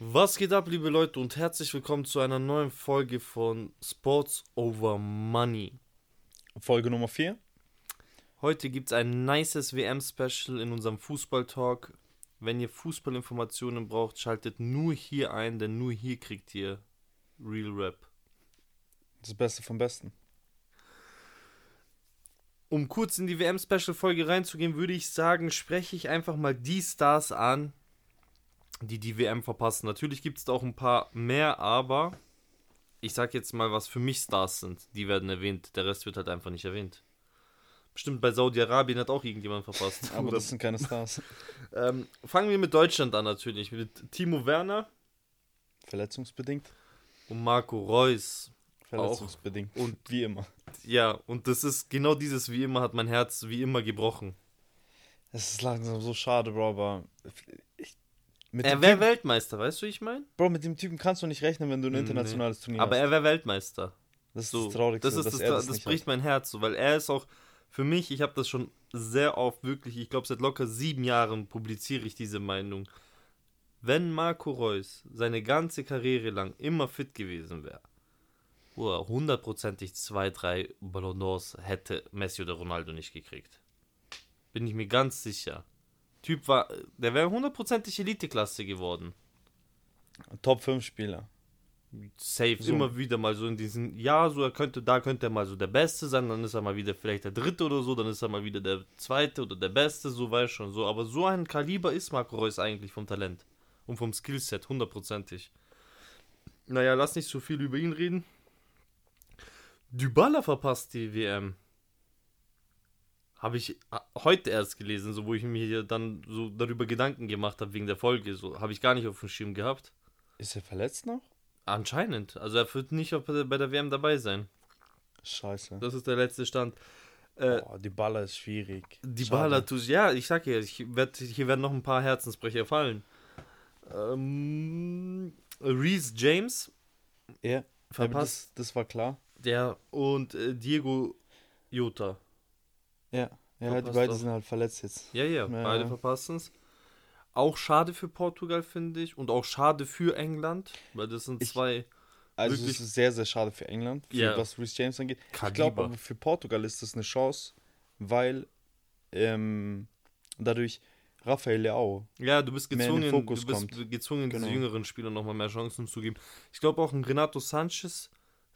Was geht ab, liebe Leute, und herzlich willkommen zu einer neuen Folge von Sports Over Money. Folge Nummer 4. Heute gibt es ein nices WM-Special in unserem Fußball-Talk. Wenn ihr Fußballinformationen braucht, schaltet nur hier ein, denn nur hier kriegt ihr Real Rap. Das Beste vom Besten. Um kurz in die WM-Special-Folge reinzugehen, würde ich sagen, spreche ich einfach mal die Stars an, die die WM verpassen. Natürlich gibt es da auch ein paar mehr, aber ich sag jetzt mal, was für mich Stars sind. Die werden erwähnt, der Rest wird halt einfach nicht erwähnt. Bestimmt bei Saudi-Arabien hat auch irgendjemand verpasst. Aber das sind keine Stars. ähm, fangen wir mit Deutschland an natürlich. Mit Timo Werner. Verletzungsbedingt. Und Marco Reus. Verletzungsbedingt. Auch. Und wie immer. Ja, und das ist genau dieses wie immer hat mein Herz wie immer gebrochen. Es ist langsam so schade, Bro, aber er wäre Weltmeister, weißt du, wie ich meine? Bro, mit dem Typen kannst du nicht rechnen, wenn du ein internationales nee. Turnier aber hast. Aber er wäre Weltmeister. Das ist so, das Traurigste, das, ist das, das, das bricht hat. mein Herz, so, weil er ist auch für mich, ich habe das schon sehr oft wirklich, ich glaube seit locker sieben Jahren publiziere ich diese Meinung. Wenn Marco Reus seine ganze Karriere lang immer fit gewesen wäre, wo er hundertprozentig zwei, drei Ballon d'Ors hätte Messi oder Ronaldo nicht gekriegt. Bin ich mir ganz sicher. Typ war, der wäre hundertprozentig Eliteklasse geworden. Top 5 Spieler safe so. immer wieder mal so in diesen, ja, so er könnte, da könnte er mal so der Beste sein, dann ist er mal wieder vielleicht der Dritte oder so, dann ist er mal wieder der Zweite oder der Beste, so weiß schon so. Aber so ein Kaliber ist Marco Reus eigentlich vom Talent und vom Skillset, hundertprozentig. Naja, lass nicht so viel über ihn reden. Dybala verpasst die WM. Habe ich heute erst gelesen, so wo ich mir dann so darüber Gedanken gemacht habe wegen der Folge. So habe ich gar nicht auf dem Schirm gehabt. Ist er verletzt noch? Anscheinend. Also er wird nicht bei der WM dabei sein. Scheiße. Das ist der letzte Stand. Äh, oh, die Baller ist schwierig. Die Baller tut ja, ich sag ja, ich werd, hier werden noch ein paar Herzensbrecher fallen. Ähm, Reese James. Ja, verpasst. Das, das, war klar. Der und äh, Diego Jota. Ja, ja die beiden sind halt verletzt jetzt. Ja, ja, ja beide verpassen es. Auch schade für Portugal, finde ich. Und auch schade für England, weil das sind ich, zwei. Also es ist sehr, sehr schade für England, für yeah. was Rhys James angeht. Kaliber. Ich glaube aber für Portugal ist das eine Chance, weil ähm, dadurch Rafael Leao. Ja, du bist gezwungen, du bist kommt. gezwungen genau. jüngeren Spieler nochmal mehr Chancen zu geben. Ich glaube auch ein Renato Sanchez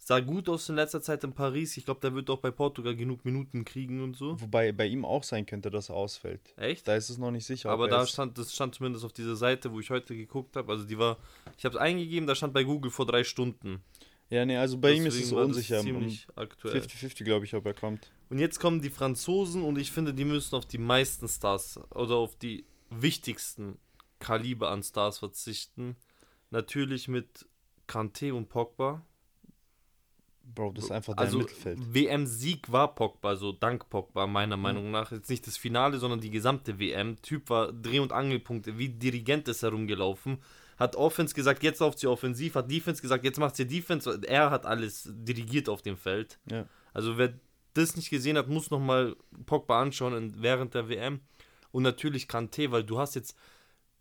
sah gut aus in letzter Zeit in Paris. Ich glaube, der wird auch bei Portugal genug Minuten kriegen und so. Wobei bei ihm auch sein könnte, dass er ausfällt. Echt? Da ist es noch nicht sicher. Aber da stand, das stand zumindest auf dieser Seite, wo ich heute geguckt habe. Also die war, ich habe es eingegeben, da stand bei Google vor drei Stunden. Ja, nee, also bei Deswegen ihm ist es unsicher. Ziemlich aktuell. 50-50, glaube ich, ob er kommt. Und jetzt kommen die Franzosen und ich finde, die müssen auf die meisten Stars oder auf die wichtigsten Kaliber an Stars verzichten. Natürlich mit Kanté und Pogba Bro, das ist einfach dein also, Mittelfeld. WM-Sieg war Pogba, so dank Pogba, meiner mhm. Meinung nach. Jetzt nicht das Finale, sondern die gesamte WM. Typ war Dreh- und Angelpunkte, wie Dirigent ist herumgelaufen. Hat Offense gesagt, jetzt lauft sie offensiv, hat Defense gesagt, jetzt macht sie Defense. Er hat alles dirigiert auf dem Feld. Ja. Also wer das nicht gesehen hat, muss nochmal Pogba anschauen während der WM. Und natürlich Kanté, weil du hast jetzt.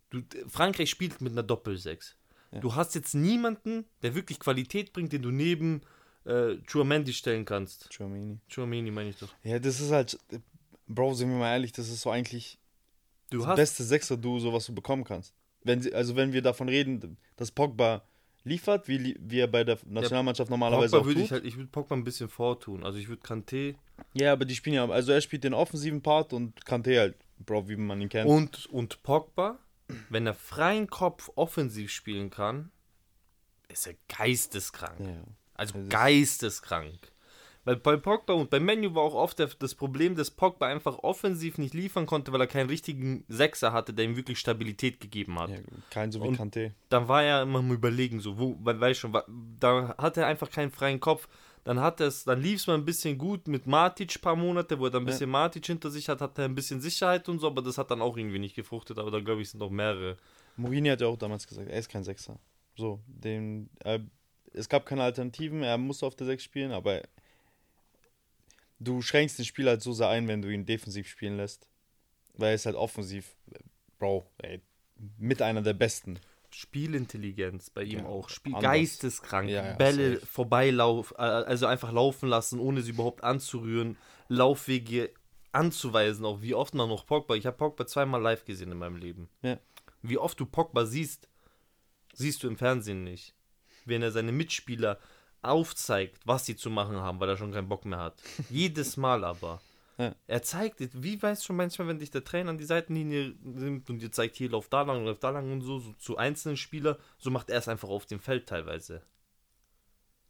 Du, Frankreich spielt mit einer Doppel-6. Ja. Du hast jetzt niemanden, der wirklich Qualität bringt, den du neben äh, Chuamandi stellen kannst. Chuamini. Chuamini meine ich doch. Ja, das ist halt, Bro, sind wir mal ehrlich, das ist so eigentlich du das hast beste Sechser-Duo, so was du bekommen kannst. Wenn sie, also wenn wir davon reden, dass Pogba liefert, wie, wie er bei der Nationalmannschaft ja, normalerweise Pogba auch tut. Ich, halt, ich würde Pogba ein bisschen vortun. Also ich würde Kanté... Ja, aber die spielen ja, also er spielt den offensiven Part und Kanté halt, Bro, wie man ihn kennt. Und, und Pogba, wenn er freien Kopf offensiv spielen kann, ist er geisteskrank. Ja. Also geisteskrank. Weil bei Pogba und beim Menu war auch oft das Problem, dass Pogba einfach offensiv nicht liefern konnte, weil er keinen richtigen Sechser hatte, der ihm wirklich Stabilität gegeben hat. Ja, kein so wie Kante. Dann war er immer am überlegen, so, wo, weil, weißt schon, da hatte er einfach keinen freien Kopf. Dann hat es, dann lief es mal ein bisschen gut mit Matic ein paar Monate, wo er dann ein bisschen ja. Matic hinter sich hat, hat er ein bisschen Sicherheit und so, aber das hat dann auch irgendwie nicht gefruchtet, aber da glaube ich sind noch mehrere. Mourinho hat ja auch damals gesagt, er ist kein Sechser. So, den, äh, es gab keine Alternativen, er musste auf der 6 spielen, aber du schränkst den Spieler halt so sehr ein, wenn du ihn defensiv spielen lässt. Weil er ist halt offensiv, Bro, ey, mit einer der besten. Spielintelligenz bei ihm ja, auch. Spiel geisteskrank. Ja, ja, Bälle safe. vorbeilaufen, äh, also einfach laufen lassen, ohne sie überhaupt anzurühren. Laufwege anzuweisen, auch wie oft man noch Pogba. Ich habe Pogba zweimal live gesehen in meinem Leben. Wie oft du Pogba siehst, siehst du im Fernsehen nicht. Wenn er seine Mitspieler aufzeigt, was sie zu machen haben, weil er schon keinen Bock mehr hat. Jedes Mal aber. Ja. Er zeigt, wie weißt schon manchmal, wenn dich der Trainer an die Seitenlinie nimmt und dir zeigt, hier lauf da lang, lauf da lang und so, so zu einzelnen Spielern, so macht er es einfach auf dem Feld teilweise.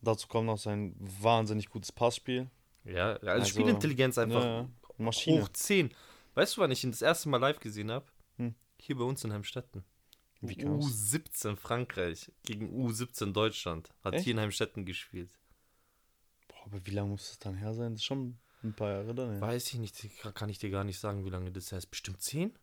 Dazu kommt noch sein wahnsinnig gutes Passspiel. Ja, also, also Spielintelligenz einfach ja, Maschine. hoch 10. Weißt du, wann ich ihn das erste Mal live gesehen habe? Hm. Hier bei uns in Heimstetten. U17 Frankreich gegen U17 Deutschland. Hat Echt? hier in Heimstetten gespielt. Boah, aber wie lange muss das dann her sein? Das ist schon ein paar Jahre dann. Ja. Weiß ich nicht, kann ich dir gar nicht sagen, wie lange das her ist. Bestimmt 10?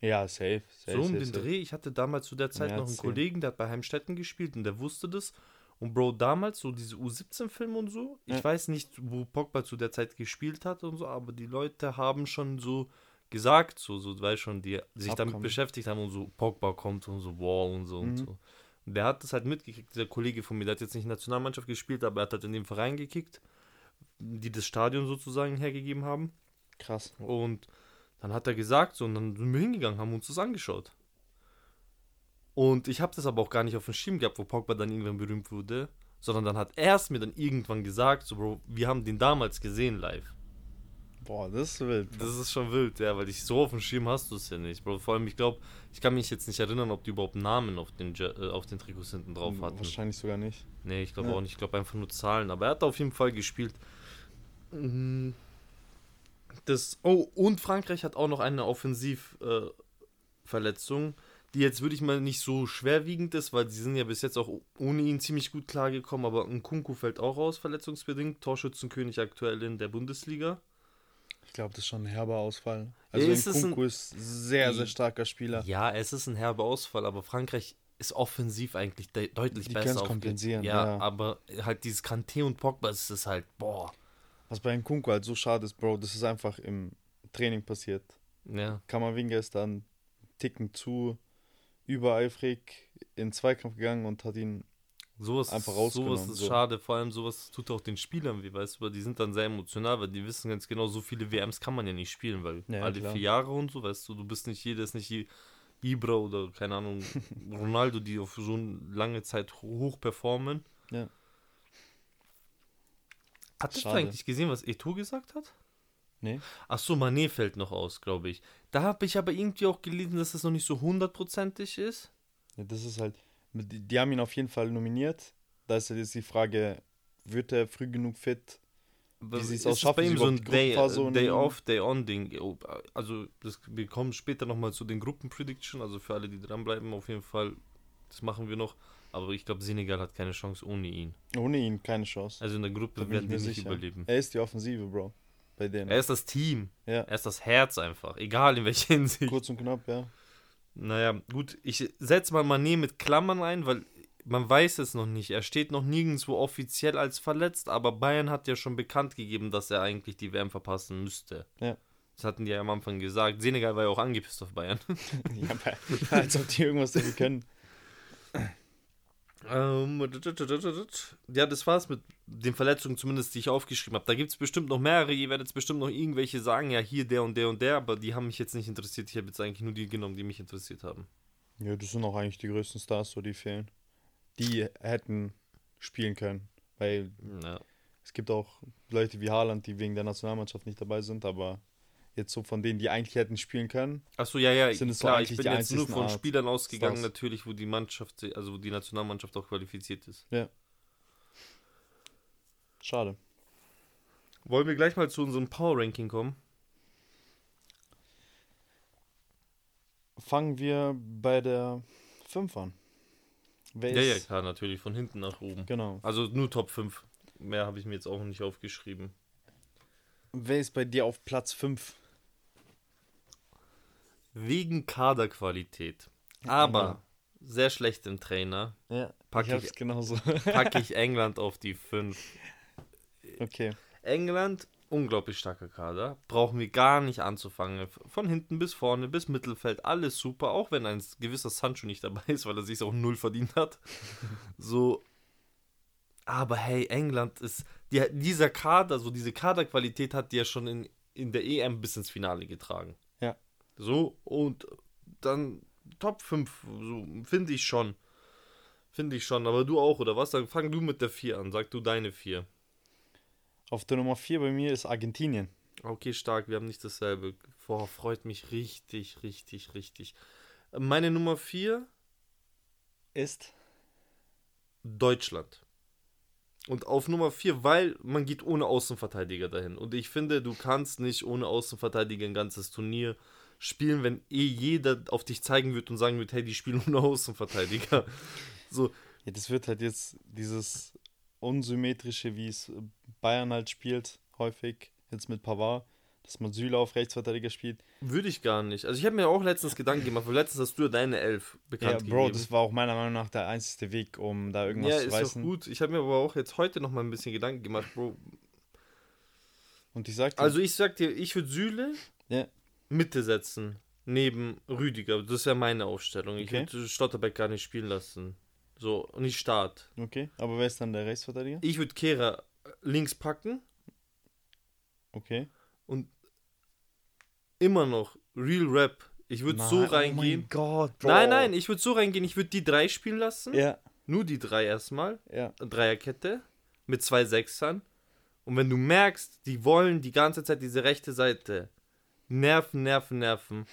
Ja, safe. safe so um den safe. Dreh. Ich hatte damals zu der Zeit noch einen 10. Kollegen, der hat bei Heimstetten gespielt und der wusste das. Und Bro, damals, so diese U17-Filme und so, ja. ich weiß nicht, wo Pogba zu der Zeit gespielt hat und so, aber die Leute haben schon so gesagt, so, so, weil schon, die sich Abkommen. damit beschäftigt haben und so, Pogba kommt und so, wow und so mhm. und so. Und der hat das halt mitgekriegt, dieser Kollege von mir, der hat jetzt nicht Nationalmannschaft gespielt, aber er hat halt in dem Verein gekickt, die das Stadion sozusagen hergegeben haben. Krass. Und dann hat er gesagt, so, und dann sind wir hingegangen, haben uns das angeschaut. Und ich habe das aber auch gar nicht auf dem Schirm gehabt, wo Pogba dann irgendwann berühmt wurde, sondern dann hat er es mir dann irgendwann gesagt, so, Bro, wir haben den damals gesehen live. Boah, das ist wild. Das ist schon wild, ja, weil ich so auf dem Schirm hast du es ja nicht, Bro. Vor allem, ich glaube, ich kann mich jetzt nicht erinnern, ob die überhaupt Namen auf den, äh, auf den Trikots hinten drauf hatten. Wahrscheinlich sogar nicht. Nee, ich glaube ja. auch nicht. Ich glaube einfach nur Zahlen. Aber er hat auf jeden Fall gespielt. Mhm. Das, oh, und Frankreich hat auch noch eine Offensivverletzung, äh, die jetzt würde ich mal nicht so schwerwiegend ist, weil sie sind ja bis jetzt auch ohne ihn ziemlich gut klargekommen, aber ein Kunku fällt auch raus, verletzungsbedingt. Torschützenkönig aktuell in der Bundesliga. Ich glaube, das ist schon ein herber Ausfall. Also ist Kunku ein, ist sehr, sehr starker Spieler. Ja, es ist ein herber Ausfall, aber Frankreich ist offensiv eigentlich de deutlich die besser. Die kompensieren. Ja, ja, aber halt dieses Kanté und Pogba ist es halt, boah. Was bei Kunku halt so schade ist, Bro, das ist einfach im Training passiert. Ja. Kammerwinger ist dann Ticken zu übereifrig in Zweikampf gegangen und hat ihn Sowas, einfach rausgenommen. Sowas ist so. schade, vor allem sowas tut auch den Spielern wie, weißt du, weil die sind dann sehr emotional, weil die wissen ganz genau, so viele WMs kann man ja nicht spielen, weil ja, alle klar. vier Jahre und so, weißt du, du bist nicht jeder, ist nicht Ibra oder, keine Ahnung, Ronaldo, die auf so eine lange Zeit hoch performen. Ja. Hattest Schade. du eigentlich gesehen, was Eto gesagt hat? Nee. Ach so, Manet fällt noch aus, glaube ich. Da habe ich aber irgendwie auch gelesen, dass das noch nicht so hundertprozentig ist. Ja, das ist halt, die haben ihn auf jeden Fall nominiert. Da ist jetzt die Frage, wird er früh genug fit? Wie sie es ausschaffen, bei ihm so ein Day, Day Off, Day On Ding. Oh, also das, wir kommen später nochmal zu den Gruppenprediction, also für alle, die dranbleiben, auf jeden Fall, das machen wir noch. Aber ich glaube, Senegal hat keine Chance ohne ihn. Ohne ihn keine Chance. Also in der Gruppe werden die nicht überleben. Er ist die Offensive, Bro. Bei denen. Er ist das Team. Ja. Er ist das Herz einfach. Egal in welcher Hinsicht. Kurz und knapp, ja. Naja, gut, ich setze mal Mané mit Klammern ein, weil man weiß es noch nicht. Er steht noch nirgendwo offiziell als verletzt, aber Bayern hat ja schon bekannt gegeben, dass er eigentlich die WM verpassen müsste. Ja. Das hatten die ja am Anfang gesagt. Senegal war ja auch angepisst auf Bayern. ja, als ob die irgendwas dafür können. Ähm, ja, das war's mit den Verletzungen, zumindest die ich aufgeschrieben habe. Da gibt es bestimmt noch mehrere. Ihr werdet jetzt bestimmt noch irgendwelche sagen, ja, hier der und der und der, aber die haben mich jetzt nicht interessiert. Ich habe jetzt eigentlich nur die genommen, die mich interessiert haben. Ja, das sind auch eigentlich die größten Stars, so die fehlen. Die hätten spielen können. Weil ja. es gibt auch Leute wie Haaland, die wegen der Nationalmannschaft nicht dabei sind, aber jetzt so von denen, die eigentlich hätten spielen können. Achso, ja, ja, sind es klar, so ich bin jetzt nur von Art Spielern ausgegangen, Stars. natürlich, wo die Mannschaft, also wo die Nationalmannschaft auch qualifiziert ist. Ja. Schade. Wollen wir gleich mal zu unserem Power Ranking kommen? Fangen wir bei der 5 an. Wer ja, ja, klar, natürlich, von hinten nach oben. Genau. Also nur Top 5. Mehr habe ich mir jetzt auch nicht aufgeschrieben. Wer ist bei dir auf Platz 5? Wegen Kaderqualität. Aber genau. sehr schlecht im Trainer. Ja, packe ich, ich genauso. packe ich England auf die 5. Okay. England unglaublich starker Kader. Brauchen wir gar nicht anzufangen. Von hinten bis vorne, bis Mittelfeld, alles super. Auch wenn ein gewisser Sancho nicht dabei ist, weil er sich auch null verdient hat. so. Aber hey, England ist. Die, dieser Kader, so diese Kaderqualität hat die ja schon in, in der EM bis ins Finale getragen. So, und dann Top 5, so finde ich schon. Finde ich schon. Aber du auch, oder was? Dann fang du mit der 4 an. Sag du deine 4. Auf der Nummer 4 bei mir ist Argentinien. Okay, stark, wir haben nicht dasselbe. Boah, freut mich richtig, richtig, richtig. Meine Nummer 4 ist Deutschland. Und auf Nummer 4, weil man geht ohne Außenverteidiger dahin. Und ich finde, du kannst nicht ohne Außenverteidiger ein ganzes Turnier spielen, wenn eh jeder auf dich zeigen wird und sagen wird, hey, die spielen ohne Außenverteidiger. so. Ja, das wird halt jetzt dieses unsymmetrische, wie es Bayern halt spielt, häufig, jetzt mit Pavard, dass man Süle auf Rechtsverteidiger spielt. Würde ich gar nicht. Also ich habe mir auch letztens Gedanken gemacht, weil letztens hast du ja deine Elf bekannt ja, Bro, gegeben. das war auch meiner Meinung nach der einzige Weg, um da irgendwas ja, zu reißen. Ja, ist doch gut. Ich habe mir aber auch jetzt heute noch mal ein bisschen Gedanken gemacht, Bro. Und ich sag dir, Also ich sag dir, ich würde Süle ja. Mitte setzen, neben Rüdiger. Das wäre meine Aufstellung. Ich okay. würde Stotterbeck gar nicht spielen lassen. So, nicht Start. Okay, aber wer ist dann der Rechtsverteidiger? Ich würde Kehrer links packen. Okay. Und immer noch Real Rap. Ich würde so reingehen. Oh mein Gott, Bro. Nein, nein, ich würde so reingehen. Ich würde die drei spielen lassen. Ja. Nur die drei erstmal. Ja. Dreierkette mit zwei Sechsern. Und wenn du merkst, die wollen die ganze Zeit diese rechte Seite nerven, nerven, nerven,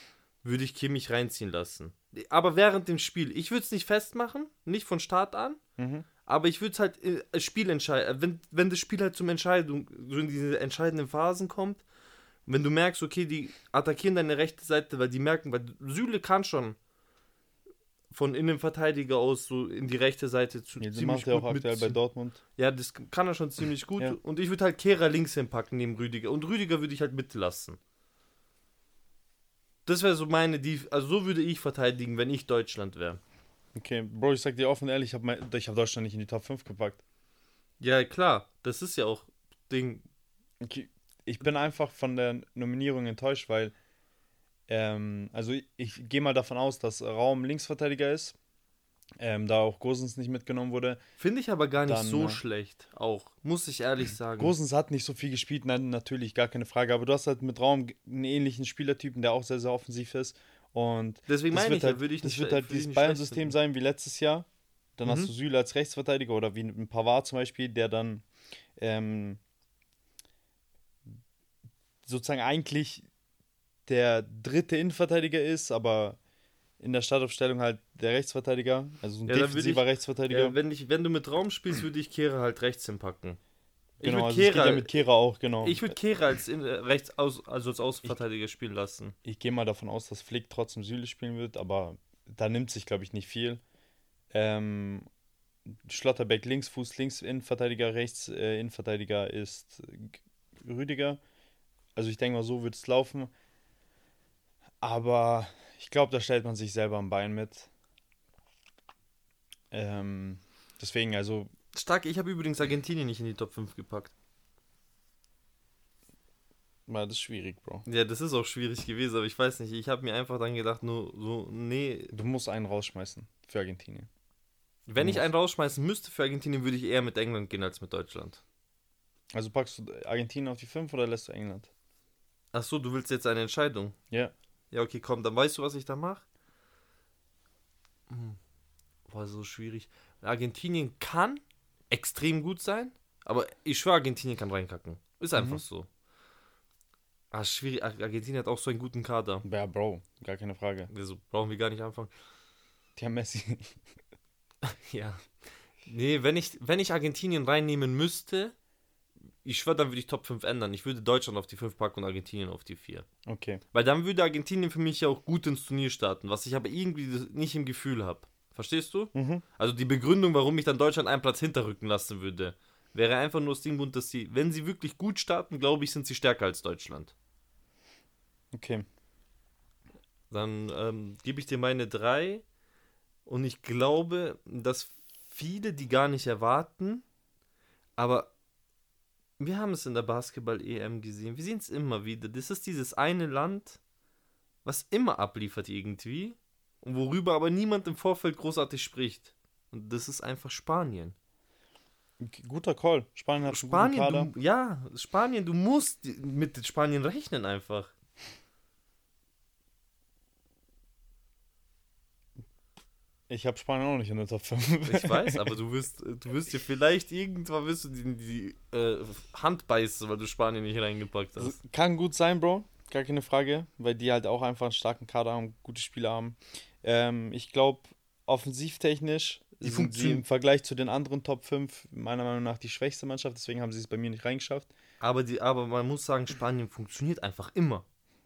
würde ich Kimmich reinziehen lassen aber während dem Spiel. Ich würde es nicht festmachen, nicht von Start an, mhm. aber ich würde es halt äh, Spiel entscheiden. Äh, wenn, wenn das Spiel halt zum Entscheidung, so in diese entscheidenden Phasen kommt, wenn du merkst, okay, die attackieren deine rechte Seite, weil die merken, weil Süle kann schon von Innenverteidiger aus so in die rechte Seite zu ja, ziemlich macht er auch aktuell bei Dortmund. Ja, das kann er schon ziemlich gut. Ja. Und ich würde halt Kehrer links hinpacken neben Rüdiger. Und Rüdiger würde ich halt mitlassen. Das wäre so meine, die, also so würde ich verteidigen, wenn ich Deutschland wäre. Okay, Bro, ich sag dir offen ehrlich, ich habe hab Deutschland nicht in die Top 5 gepackt. Ja, klar, das ist ja auch Ding. Okay. Ich bin einfach von der Nominierung enttäuscht, weil, ähm, also ich, ich gehe mal davon aus, dass Raum Linksverteidiger ist ähm, da auch Gosens nicht mitgenommen wurde. Finde ich aber gar nicht dann, so äh, schlecht, auch, muss ich ehrlich sagen. Gosens hat nicht so viel gespielt, nein, natürlich, gar keine Frage, aber du hast halt mit Raum einen ähnlichen Spielertypen, der auch sehr, sehr offensiv ist. Und deswegen meine ich, halt, würde ich Das wird halt dieses Bayern-System sein wie letztes Jahr. Dann mhm. hast du Süle als Rechtsverteidiger oder wie ein Pavard zum Beispiel, der dann ähm, sozusagen eigentlich der dritte Innenverteidiger ist, aber in der Startaufstellung halt der Rechtsverteidiger, also ein ja, defensiver ich, Rechtsverteidiger. Ja, wenn, ich, wenn du mit Raum spielst, würde ich Kehre halt rechts hinpacken. Genau, also Kehre, ja mit Kehre auch, genau. Ich würde Kehre als in, äh, rechts aus, also als Außenverteidiger ich, spielen lassen. Ich gehe mal davon aus, dass Flick trotzdem Süle spielen wird, aber da nimmt sich, glaube ich, nicht viel. Ähm, Schlotterbeck links, Fuß links, Innenverteidiger rechts, äh, Innenverteidiger ist Rüdiger. Also ich denke mal, so wird es laufen. Aber ich glaube, da stellt man sich selber am Bein mit. Ähm, deswegen, also. Stark, ich habe übrigens Argentinien nicht in die Top 5 gepackt. War das ist schwierig, Bro. Ja, das ist auch schwierig gewesen, aber ich weiß nicht. Ich habe mir einfach dann gedacht, nur so, nee. Du musst einen rausschmeißen für Argentinien. Wenn du ich musst. einen rausschmeißen müsste für Argentinien, würde ich eher mit England gehen als mit Deutschland. Also packst du Argentinien auf die 5 oder lässt du England? Ach so, du willst jetzt eine Entscheidung? Ja. Ja, okay, komm, dann weißt du, was ich da mache? Hm. War so schwierig. Argentinien kann extrem gut sein, aber ich schwöre, Argentinien kann reinkacken. Ist einfach mhm. so. Ah, schwierig. Argentinien hat auch so einen guten Kader. Ja, Bro, gar keine Frage. Also brauchen wir gar nicht anfangen. Die haben Messi. ja. Nee, wenn ich, wenn ich Argentinien reinnehmen müsste, ich schwöre, dann würde ich Top 5 ändern. Ich würde Deutschland auf die 5 packen und Argentinien auf die 4. Okay. Weil dann würde Argentinien für mich ja auch gut ins Turnier starten, was ich aber irgendwie nicht im Gefühl habe. Verstehst du? Mhm. Also die Begründung, warum ich dann Deutschland einen Platz hinterrücken lassen würde, wäre einfach nur aus dem Grund, dass sie, wenn sie wirklich gut starten, glaube ich, sind sie stärker als Deutschland. Okay. Dann ähm, gebe ich dir meine 3 und ich glaube, dass viele die gar nicht erwarten, aber wir haben es in der Basketball-EM gesehen, wir sehen es immer wieder. Das ist dieses eine Land, was immer abliefert irgendwie und worüber aber niemand im Vorfeld großartig spricht. Und das ist einfach Spanien. Guter Call. Spanien hat Spanien, einen guten Kader. Du, ja, Spanien, du musst mit Spanien rechnen einfach. Ich habe Spanien auch nicht in der Top 5. Ich weiß, aber du wirst, du wirst dir vielleicht irgendwann wirst du die, die äh, Hand beißen, weil du Spanien nicht reingepackt hast. Kann gut sein, Bro. Gar keine Frage, weil die halt auch einfach einen starken Kader haben, gute Spieler haben. Ähm, ich glaube, offensivtechnisch die sind sie im Vergleich zu den anderen Top 5 meiner Meinung nach die schwächste Mannschaft, deswegen haben sie es bei mir nicht reingeschafft. Aber, die, aber man muss sagen, Spanien funktioniert einfach immer.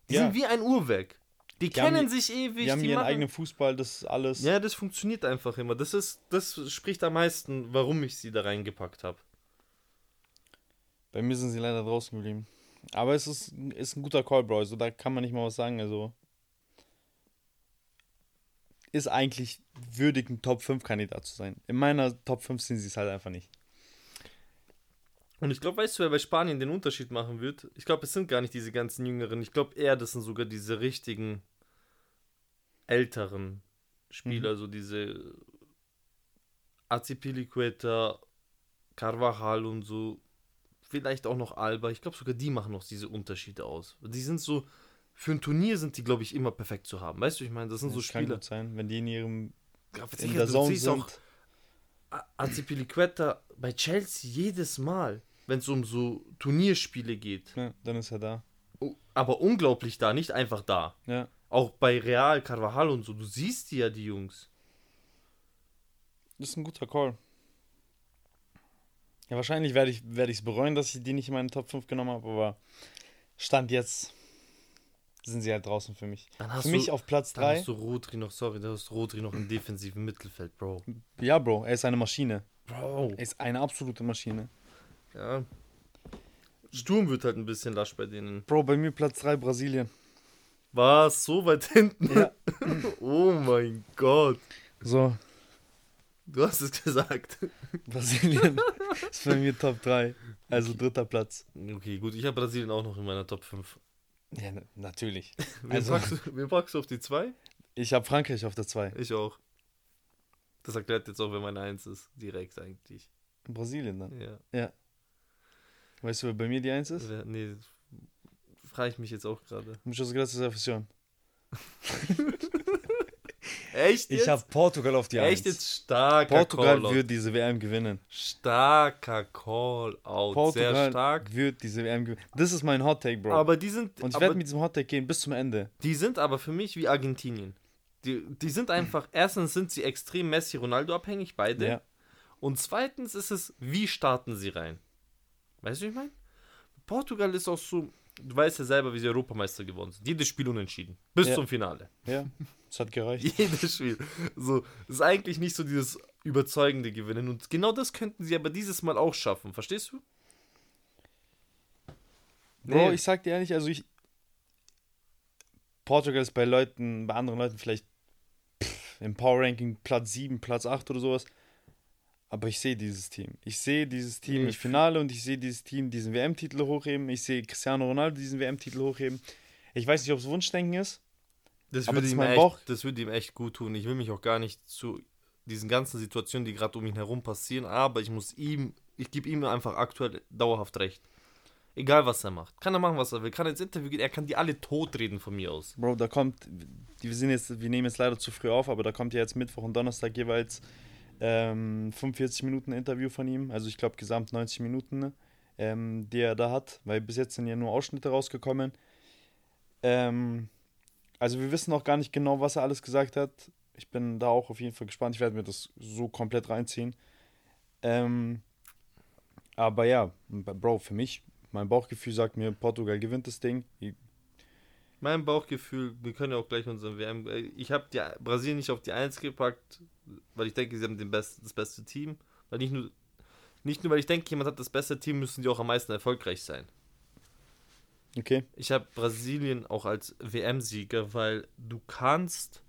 Die ja. sind wie ein Uhrwerk. Die, die kennen haben, sich ewig. Die haben die ihren machen... eigenen Fußball, das ist alles. Ja, das funktioniert einfach immer. Das ist, das spricht am meisten, warum ich sie da reingepackt habe. Bei mir sind sie leider draußen geblieben. Aber es ist, ist ein guter Call, Bro. Also da kann man nicht mal was sagen. Also ist eigentlich würdig, ein Top 5 Kandidat zu sein. In meiner Top 5 sind sie es halt einfach nicht. Und ich glaube, weißt du, wer bei Spanien den Unterschied machen wird? Ich glaube, es sind gar nicht diese ganzen Jüngeren. Ich glaube eher, das sind sogar diese richtigen älteren Spieler, mhm. so diese Azipilicueta, Carvajal und so. Vielleicht auch noch Alba. Ich glaube, sogar die machen noch diese Unterschiede aus. Die sind so, für ein Turnier sind die, glaube ich, immer perfekt zu haben. Weißt du, ich meine, das sind das so Spieler. Kann gut sein, wenn die in ihrem ja, in sicher, der Zone sind. Azipilicueta bei Chelsea jedes Mal, wenn es um so Turnierspiele geht. Ja, dann ist er da. Aber unglaublich da, nicht einfach da. Ja. Auch bei Real, Carvajal und so. Du siehst die ja, die Jungs. Das ist ein guter Call. Ja, wahrscheinlich werde ich es bereuen, dass ich die nicht in meinen Top 5 genommen habe, aber Stand jetzt sind sie halt draußen für mich. Für mich auf Platz 3. Dann hast du Rodri noch, sorry, da hast Rodri noch im defensiven Mittelfeld, Bro. Ja, Bro, er ist eine Maschine. Bro. Er ist eine absolute Maschine. Ja. Sturm wird halt ein bisschen lasch bei denen. Bro, bei mir Platz 3 Brasilien. Was? So weit hinten? Ja. oh mein Gott. So. Du hast es gesagt. Brasilien ist bei mir Top 3. Also dritter Platz. Okay, gut. Ich habe Brasilien auch noch in meiner Top 5. Ja, natürlich. Wen, also, packst du, wen packst du auf die 2? Ich habe Frankreich auf der 2. Ich auch. Das erklärt jetzt auch, wer meine 1 ist. Direkt eigentlich. Brasilien dann? Ja. Ja. Weißt du, wer bei mir die 1 ist? Wer, nee, frage ich mich jetzt auch gerade. Muchas gracias, Afición. Echt? Jetzt? Ich habe Portugal auf die 1. Echt jetzt starker Portugal Call wird diese WM gewinnen. Starker Call-out. Portugal Sehr stark. wird diese WM gewinnen. Das ist mein Hot Take, Bro. Aber die sind. Und ich werde mit diesem Hot Take gehen bis zum Ende. Die sind aber für mich wie Argentinien. Die, die sind einfach. erstens sind sie extrem Messi-Ronaldo abhängig, beide. Ja. Und zweitens ist es, wie starten sie rein? Weißt du, wie ich meine? Portugal ist auch so du weißt ja selber, wie sie Europameister geworden sind. Jedes Spiel unentschieden. Bis ja. zum Finale. Ja, es hat gereicht. Jedes Spiel. So, das ist eigentlich nicht so dieses überzeugende Gewinnen. Und genau das könnten sie aber dieses Mal auch schaffen. Verstehst du? Bro, nee. ich sag dir ehrlich, also ich. Portugal ist bei Leuten, bei anderen Leuten vielleicht pff, im Power Ranking Platz 7, Platz 8 oder sowas. Aber ich sehe dieses Team. Ich sehe dieses Team im Finale und ich sehe dieses Team diesen WM-Titel hochheben. Ich sehe Cristiano Ronaldo diesen WM-Titel hochheben. Ich weiß nicht, ob es Wunschdenken ist. Das würde, ihm echt, das würde ihm echt gut tun. Ich will mich auch gar nicht zu diesen ganzen Situationen, die gerade um ihn herum passieren, aber ich muss ihm, ich gebe ihm einfach aktuell dauerhaft recht. Egal was er macht. Kann er machen, was er will. Kann er ins Interview gehen, er kann die alle totreden von mir aus. Bro, da kommt, wir sind jetzt, wir nehmen jetzt leider zu früh auf, aber da kommt ja jetzt Mittwoch und Donnerstag jeweils ähm, 45 Minuten Interview von ihm, also ich glaube gesamt 90 Minuten, ähm, die er da hat, weil bis jetzt sind ja nur Ausschnitte rausgekommen. Ähm, also wir wissen auch gar nicht genau, was er alles gesagt hat. Ich bin da auch auf jeden Fall gespannt. Ich werde mir das so komplett reinziehen. Ähm, aber ja, Bro, für mich, mein Bauchgefühl sagt mir, Portugal gewinnt das Ding. Mein Bauchgefühl, wir können ja auch gleich unseren WM. Äh, ich habe Brasilien nicht auf die 1 gepackt, weil ich denke, sie haben den best, das beste Team. Weil nicht nur, nicht nur, weil ich denke, jemand hat das beste Team, müssen die auch am meisten erfolgreich sein. Okay. Ich habe Brasilien auch als WM-Sieger, weil du kannst,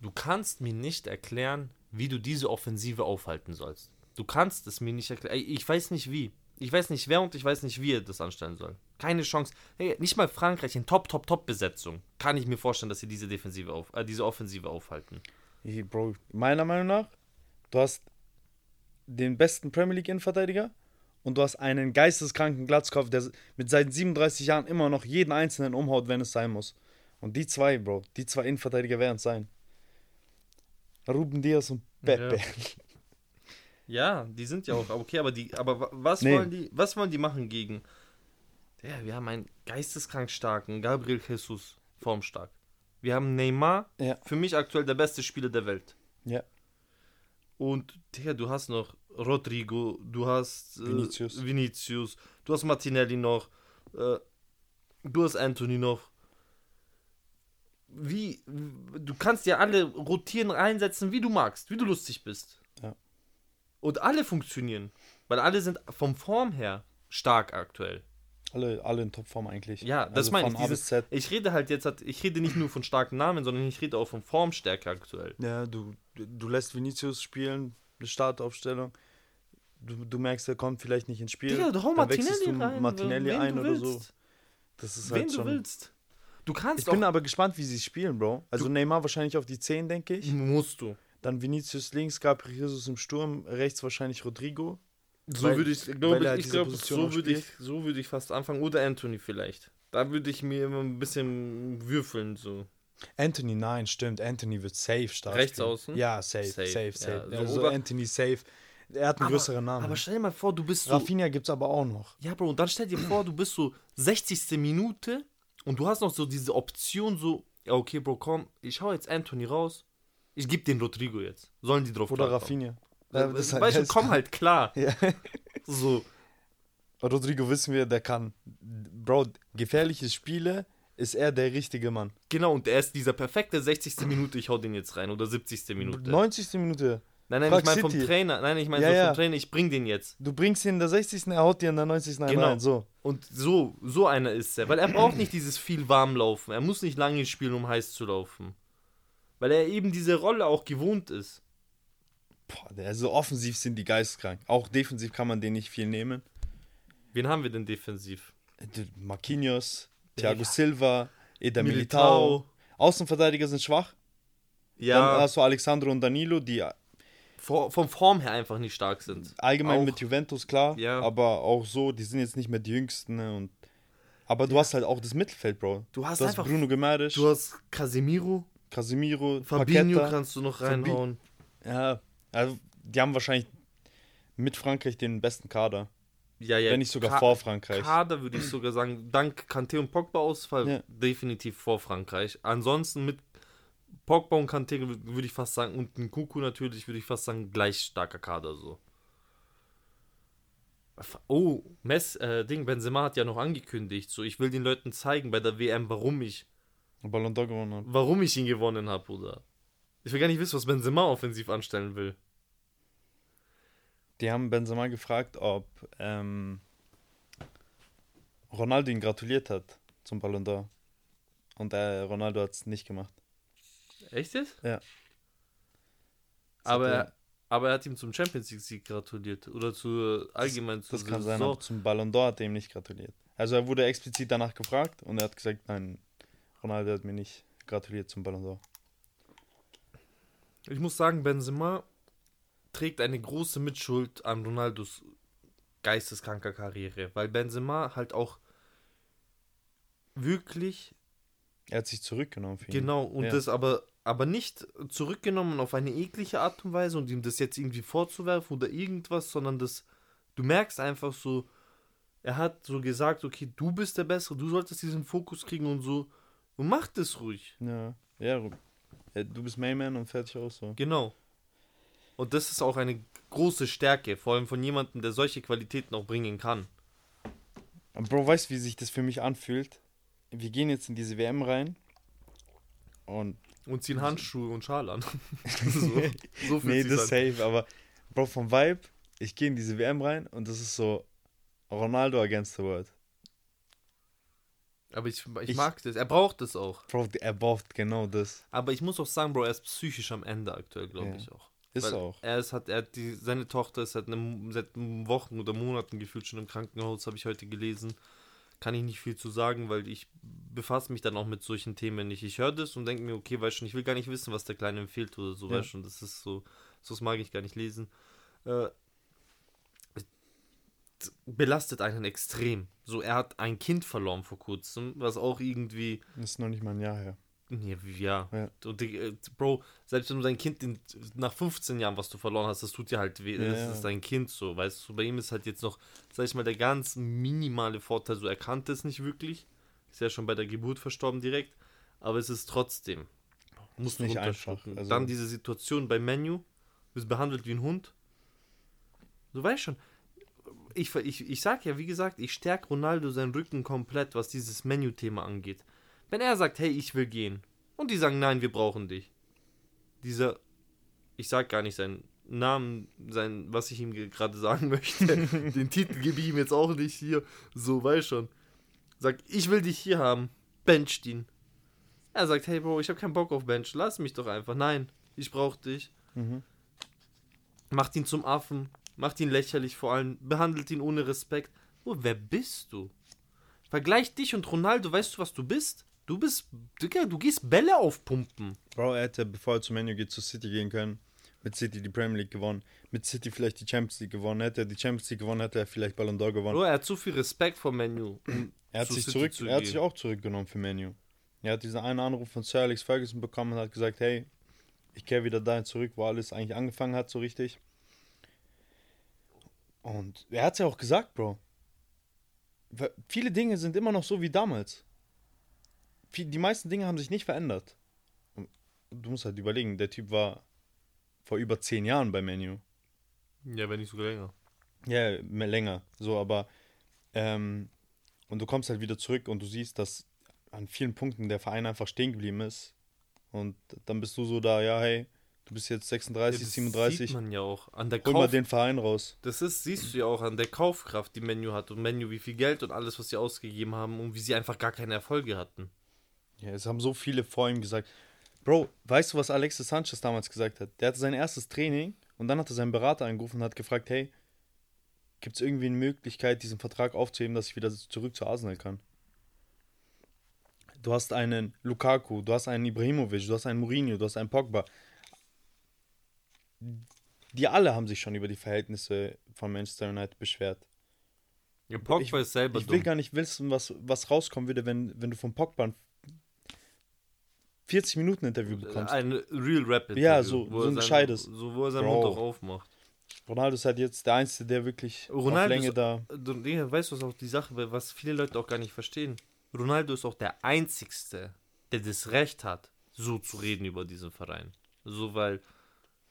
du kannst mir nicht erklären, wie du diese Offensive aufhalten sollst. Du kannst es mir nicht erklären. Ich weiß nicht wie. Ich weiß nicht wer und ich weiß nicht, wie er das anstellen soll. Keine Chance. Hey, nicht mal Frankreich in Top, Top, Top-Besetzung. Kann ich mir vorstellen, dass sie diese Defensive auf, äh, diese Offensive aufhalten. Hey, Bro, meiner Meinung nach, du hast den besten Premier League Innenverteidiger und du hast einen geisteskranken Glatzkopf, der mit seinen 37 Jahren immer noch jeden Einzelnen umhaut, wenn es sein muss. Und die zwei, Bro, die zwei Innenverteidiger werden es sein. Ruben Diaz und Pepe. Ja. ja. die sind ja auch okay, aber die, aber was nee. wollen die, was wollen die machen gegen? Ja, wir haben einen geisteskrank starken Gabriel Jesus, formstark. Wir haben Neymar, ja. für mich aktuell der beste Spieler der Welt. Ja. Und Digga, du hast noch Rodrigo, du hast äh, Vinicius. Vinicius, du hast Martinelli noch, äh, du hast Anthony noch. Wie, du kannst ja alle rotieren, einsetzen, wie du magst, wie du lustig bist. Ja. Und alle funktionieren, weil alle sind vom Form her stark aktuell. Alle, alle in Topform eigentlich. Ja, das also meine ich. Dieses, ich rede halt jetzt, ich rede nicht nur von starken Namen, sondern ich rede auch von Formstärke aktuell. Ja, du, du lässt Vinicius spielen, eine Startaufstellung. Du, du merkst, er kommt vielleicht nicht ins Spiel. Digga, du hau Martinelli rein. Martinelli ein oder so. Das ist halt Wen schon, du willst. Du kannst Ich bin aber gespannt, wie sie spielen, Bro. Also du, Neymar wahrscheinlich auf die 10, denke ich. Musst du. Dann Vinicius links, Gabriel Jesus im Sturm, rechts wahrscheinlich Rodrigo. So weil, würde ich, glaube ich, ich glaube, so würde ich, so würde ich fast anfangen. Oder Anthony vielleicht. Da würde ich mir immer ein bisschen würfeln, so. Anthony, nein, stimmt. Anthony wird safe starten. Rechts außen? Ja, safe, safe, safe. safe. Ja, also Anthony safe. Er hat einen aber, größeren Namen. Aber stell dir mal vor, du bist so. Rafinha gibt es aber auch noch. Ja, Bro, und dann stell dir vor, du bist so 60. Minute und du hast noch so diese Option, so, ja, okay, Bro, komm, ich hau jetzt Anthony raus. Ich gebe den Rodrigo jetzt. Sollen die drauf Oder Rafinha. Ja, das weißt du, komm halt klar. Ja. So. Rodrigo wissen wir, der kann. Bro, gefährliche Spiele ist er der richtige Mann. Genau, und er ist dieser perfekte 60. Minute, ich hau den jetzt rein, oder 70. Minute. 90. Minute. Nein, nein, Frag ich meine vom Trainer. Nein, ich meine ja, so vom Trainer, ich bring den jetzt. Du bringst ihn in der 60. Er haut dir in der 90. Genau. rein, so. Und so, so einer ist er. Weil er braucht nicht dieses viel Warmlaufen. Er muss nicht lange spielen, um heiß zu laufen. Weil er eben diese Rolle auch gewohnt ist. Boah, also offensiv sind die geisteskrank. Auch defensiv kann man den nicht viel nehmen. Wen haben wir denn defensiv? Marquinhos, Thiago ja. Silva, Eda Militao. Militao. Außenverteidiger sind schwach. Ja. Dann hast du Alexandro und Danilo, die Vor, vom Form her einfach nicht stark sind. Allgemein auch. mit Juventus, klar. Ja. Aber auch so, die sind jetzt nicht mehr die Jüngsten. Ne? Und, aber du ja. hast halt auch das Mittelfeld, Bro. Du hast, du hast Bruno Gemarisch. Du hast Casemiro. Casemiro. Fabinho Paqueta, kannst du noch reinhauen. Fabi ja, also die haben wahrscheinlich mit Frankreich den besten Kader. Ja, ja. Wenn nicht sogar Ka vor Frankreich. Kader würde ich sogar sagen, dank Kanté und Pogba-Ausfall ja. definitiv vor Frankreich. Ansonsten mit Pogba und Kanté würde ich fast sagen, und ein Kuku natürlich, würde ich fast sagen, gleich starker Kader so. Oh, Mess, äh, Ding, Benzema hat ja noch angekündigt, so ich will den Leuten zeigen bei der WM, warum ich Ballon d'Or gewonnen habe. Warum ich ihn gewonnen habe, oder? Ich will gar nicht wissen, was Benzema offensiv anstellen will. Die haben Benzema gefragt, ob ähm, Ronaldo ihn gratuliert hat zum Ballon d'Or. Und äh, Ronaldo hat es nicht gemacht. Echt jetzt? Ja. Aber er, aber er hat ihm zum Champions League-Sieg gratuliert. Oder zu allgemein zu Das kann sein, aber zum Ballon d'Or hat er ihm nicht gratuliert. Also er wurde explizit danach gefragt und er hat gesagt, nein, Ronaldo hat mir nicht gratuliert zum Ballon d'Or. Ich muss sagen, Benzema trägt eine große Mitschuld an Ronaldos geisteskranker Karriere, weil Benzema halt auch wirklich. Er hat sich zurückgenommen. Genau, und ja. das aber, aber nicht zurückgenommen auf eine eklige Art und Weise und ihm das jetzt irgendwie vorzuwerfen oder irgendwas, sondern das, du merkst einfach so, er hat so gesagt, okay, du bist der Bessere, du solltest diesen Fokus kriegen und so, und mach das ruhig. Ja, ja, du bist Mayman und fertig auch so. Genau. Und das ist auch eine große Stärke, vor allem von jemandem, der solche Qualitäten auch bringen kann. Bro, weißt du, wie sich das für mich anfühlt? Wir gehen jetzt in diese WM rein und. Und ziehen Handschuhe und Schal an. so, so nee, das ist safe, aber Bro, vom Vibe, ich gehe in diese WM rein und das ist so Ronaldo against the world. Aber ich, ich, ich, mag das. Er braucht das auch. Bro, er braucht genau das. Aber ich muss auch sagen, Bro, er ist psychisch am Ende aktuell, glaube ja. ich auch. Ist Weil auch. Er ist, hat, er hat die, seine Tochter ist seit, einem, seit Wochen oder Monaten gefühlt schon im Krankenhaus, habe ich heute gelesen. Kann ich nicht viel zu sagen, weil ich befasse mich dann auch mit solchen Themen nicht. Ich höre das und denke mir, okay, weißt schon, ich will gar nicht wissen, was der Kleine empfiehlt oder so, ja. weißt schon, das ist so, so das mag ich gar nicht lesen. Äh, belastet einen extrem. So, er hat ein Kind verloren vor kurzem, was auch irgendwie. Das ist noch nicht mal ein Jahr her. Ja, ja. ja. Und äh, Bro, selbst wenn du dein Kind in, nach 15 Jahren, was du verloren hast, das tut dir halt weh. Ja, das ist dein Kind so, weißt du. Bei ihm ist halt jetzt noch, sag ich mal, der ganz minimale Vorteil, so er kannte es nicht wirklich. Ist ja schon bei der Geburt verstorben direkt. Aber es ist trotzdem. Muss nicht einfach. Also Dann diese Situation beim Menu. Du bist behandelt wie ein Hund. Du weißt schon. Ich, ich, ich sag ja, wie gesagt, ich stärke Ronaldo seinen Rücken komplett, was dieses Menü-Thema angeht. Wenn er sagt, hey, ich will gehen, und die sagen, nein, wir brauchen dich. Dieser, ich sag gar nicht seinen Namen, sein, was ich ihm gerade sagen möchte, den Titel gebe ich ihm jetzt auch nicht hier, so, weiß schon. Sagt, ich will dich hier haben, bencht ihn. Er sagt, hey Bro, ich habe keinen Bock auf Bench, lass mich doch einfach. Nein, ich brauch dich. Mhm. Macht ihn zum Affen, macht ihn lächerlich vor allem, behandelt ihn ohne Respekt. Oh, wer bist du? Vergleich dich und Ronaldo, weißt du, was du bist? Du bist, Digga, du gehst Bälle aufpumpen. Bro, er hätte, bevor er zum Menu geht, zu City gehen können. Mit City die Premier League gewonnen. Mit City vielleicht die Champions League gewonnen. Hätte er die Champions League gewonnen, hätte er vielleicht Ballon d'Or gewonnen. Bro, er hat zu viel Respekt vor Menu. Um er hat, sich, zurück, zu er hat sich auch zurückgenommen für Menu. Er hat diesen einen Anruf von Sir Alex Ferguson bekommen und hat gesagt, hey, ich kehre wieder dahin zurück, wo alles eigentlich angefangen hat, so richtig. Und er hat es ja auch gesagt, Bro. Viele Dinge sind immer noch so wie damals die meisten Dinge haben sich nicht verändert. Du musst halt überlegen, der Typ war vor über zehn Jahren bei Menu. Ja, wenn nicht sogar länger. Ja, mehr länger. So, aber ähm, und du kommst halt wieder zurück und du siehst, dass an vielen Punkten der Verein einfach stehen geblieben ist. Und dann bist du so da, ja, hey, du bist jetzt 36, ja, das 37. sieht man ja auch. An der Hol Kauf mal den Verein raus. Das ist, siehst du ja auch an der Kaufkraft, die Menu hat. Und Menu, wie viel Geld und alles, was sie ausgegeben haben und wie sie einfach gar keine Erfolge hatten. Ja, es haben so viele vor ihm gesagt. Bro, weißt du, was Alexis Sanchez damals gesagt hat? Der hatte sein erstes Training und dann hat er seinen Berater angerufen und hat gefragt, hey, gibt es irgendwie eine Möglichkeit, diesen Vertrag aufzuheben, dass ich wieder zurück zu Arsenal kann? Du hast einen Lukaku, du hast einen Ibrahimovic, du hast einen Mourinho, du hast einen Pogba. Die alle haben sich schon über die Verhältnisse von Manchester United beschwert. Ja, Pogba ich, ist selber Ich will dumm. gar nicht wissen, was, was rauskommen würde, wenn, wenn du von Pogba 40 Minuten Interview bekommst. Ein Real Rap Interview. Ja, so, so ein gescheites. So, wo er seinen Bro. Mund auch aufmacht. Ronaldo ist halt jetzt der Einzige, der wirklich Ronaldo auf Länge ist, da. Du, weißt du, was auch die Sache, was viele Leute auch gar nicht verstehen? Ronaldo ist auch der Einzigste, der das Recht hat, so zu reden über diesen Verein. So, weil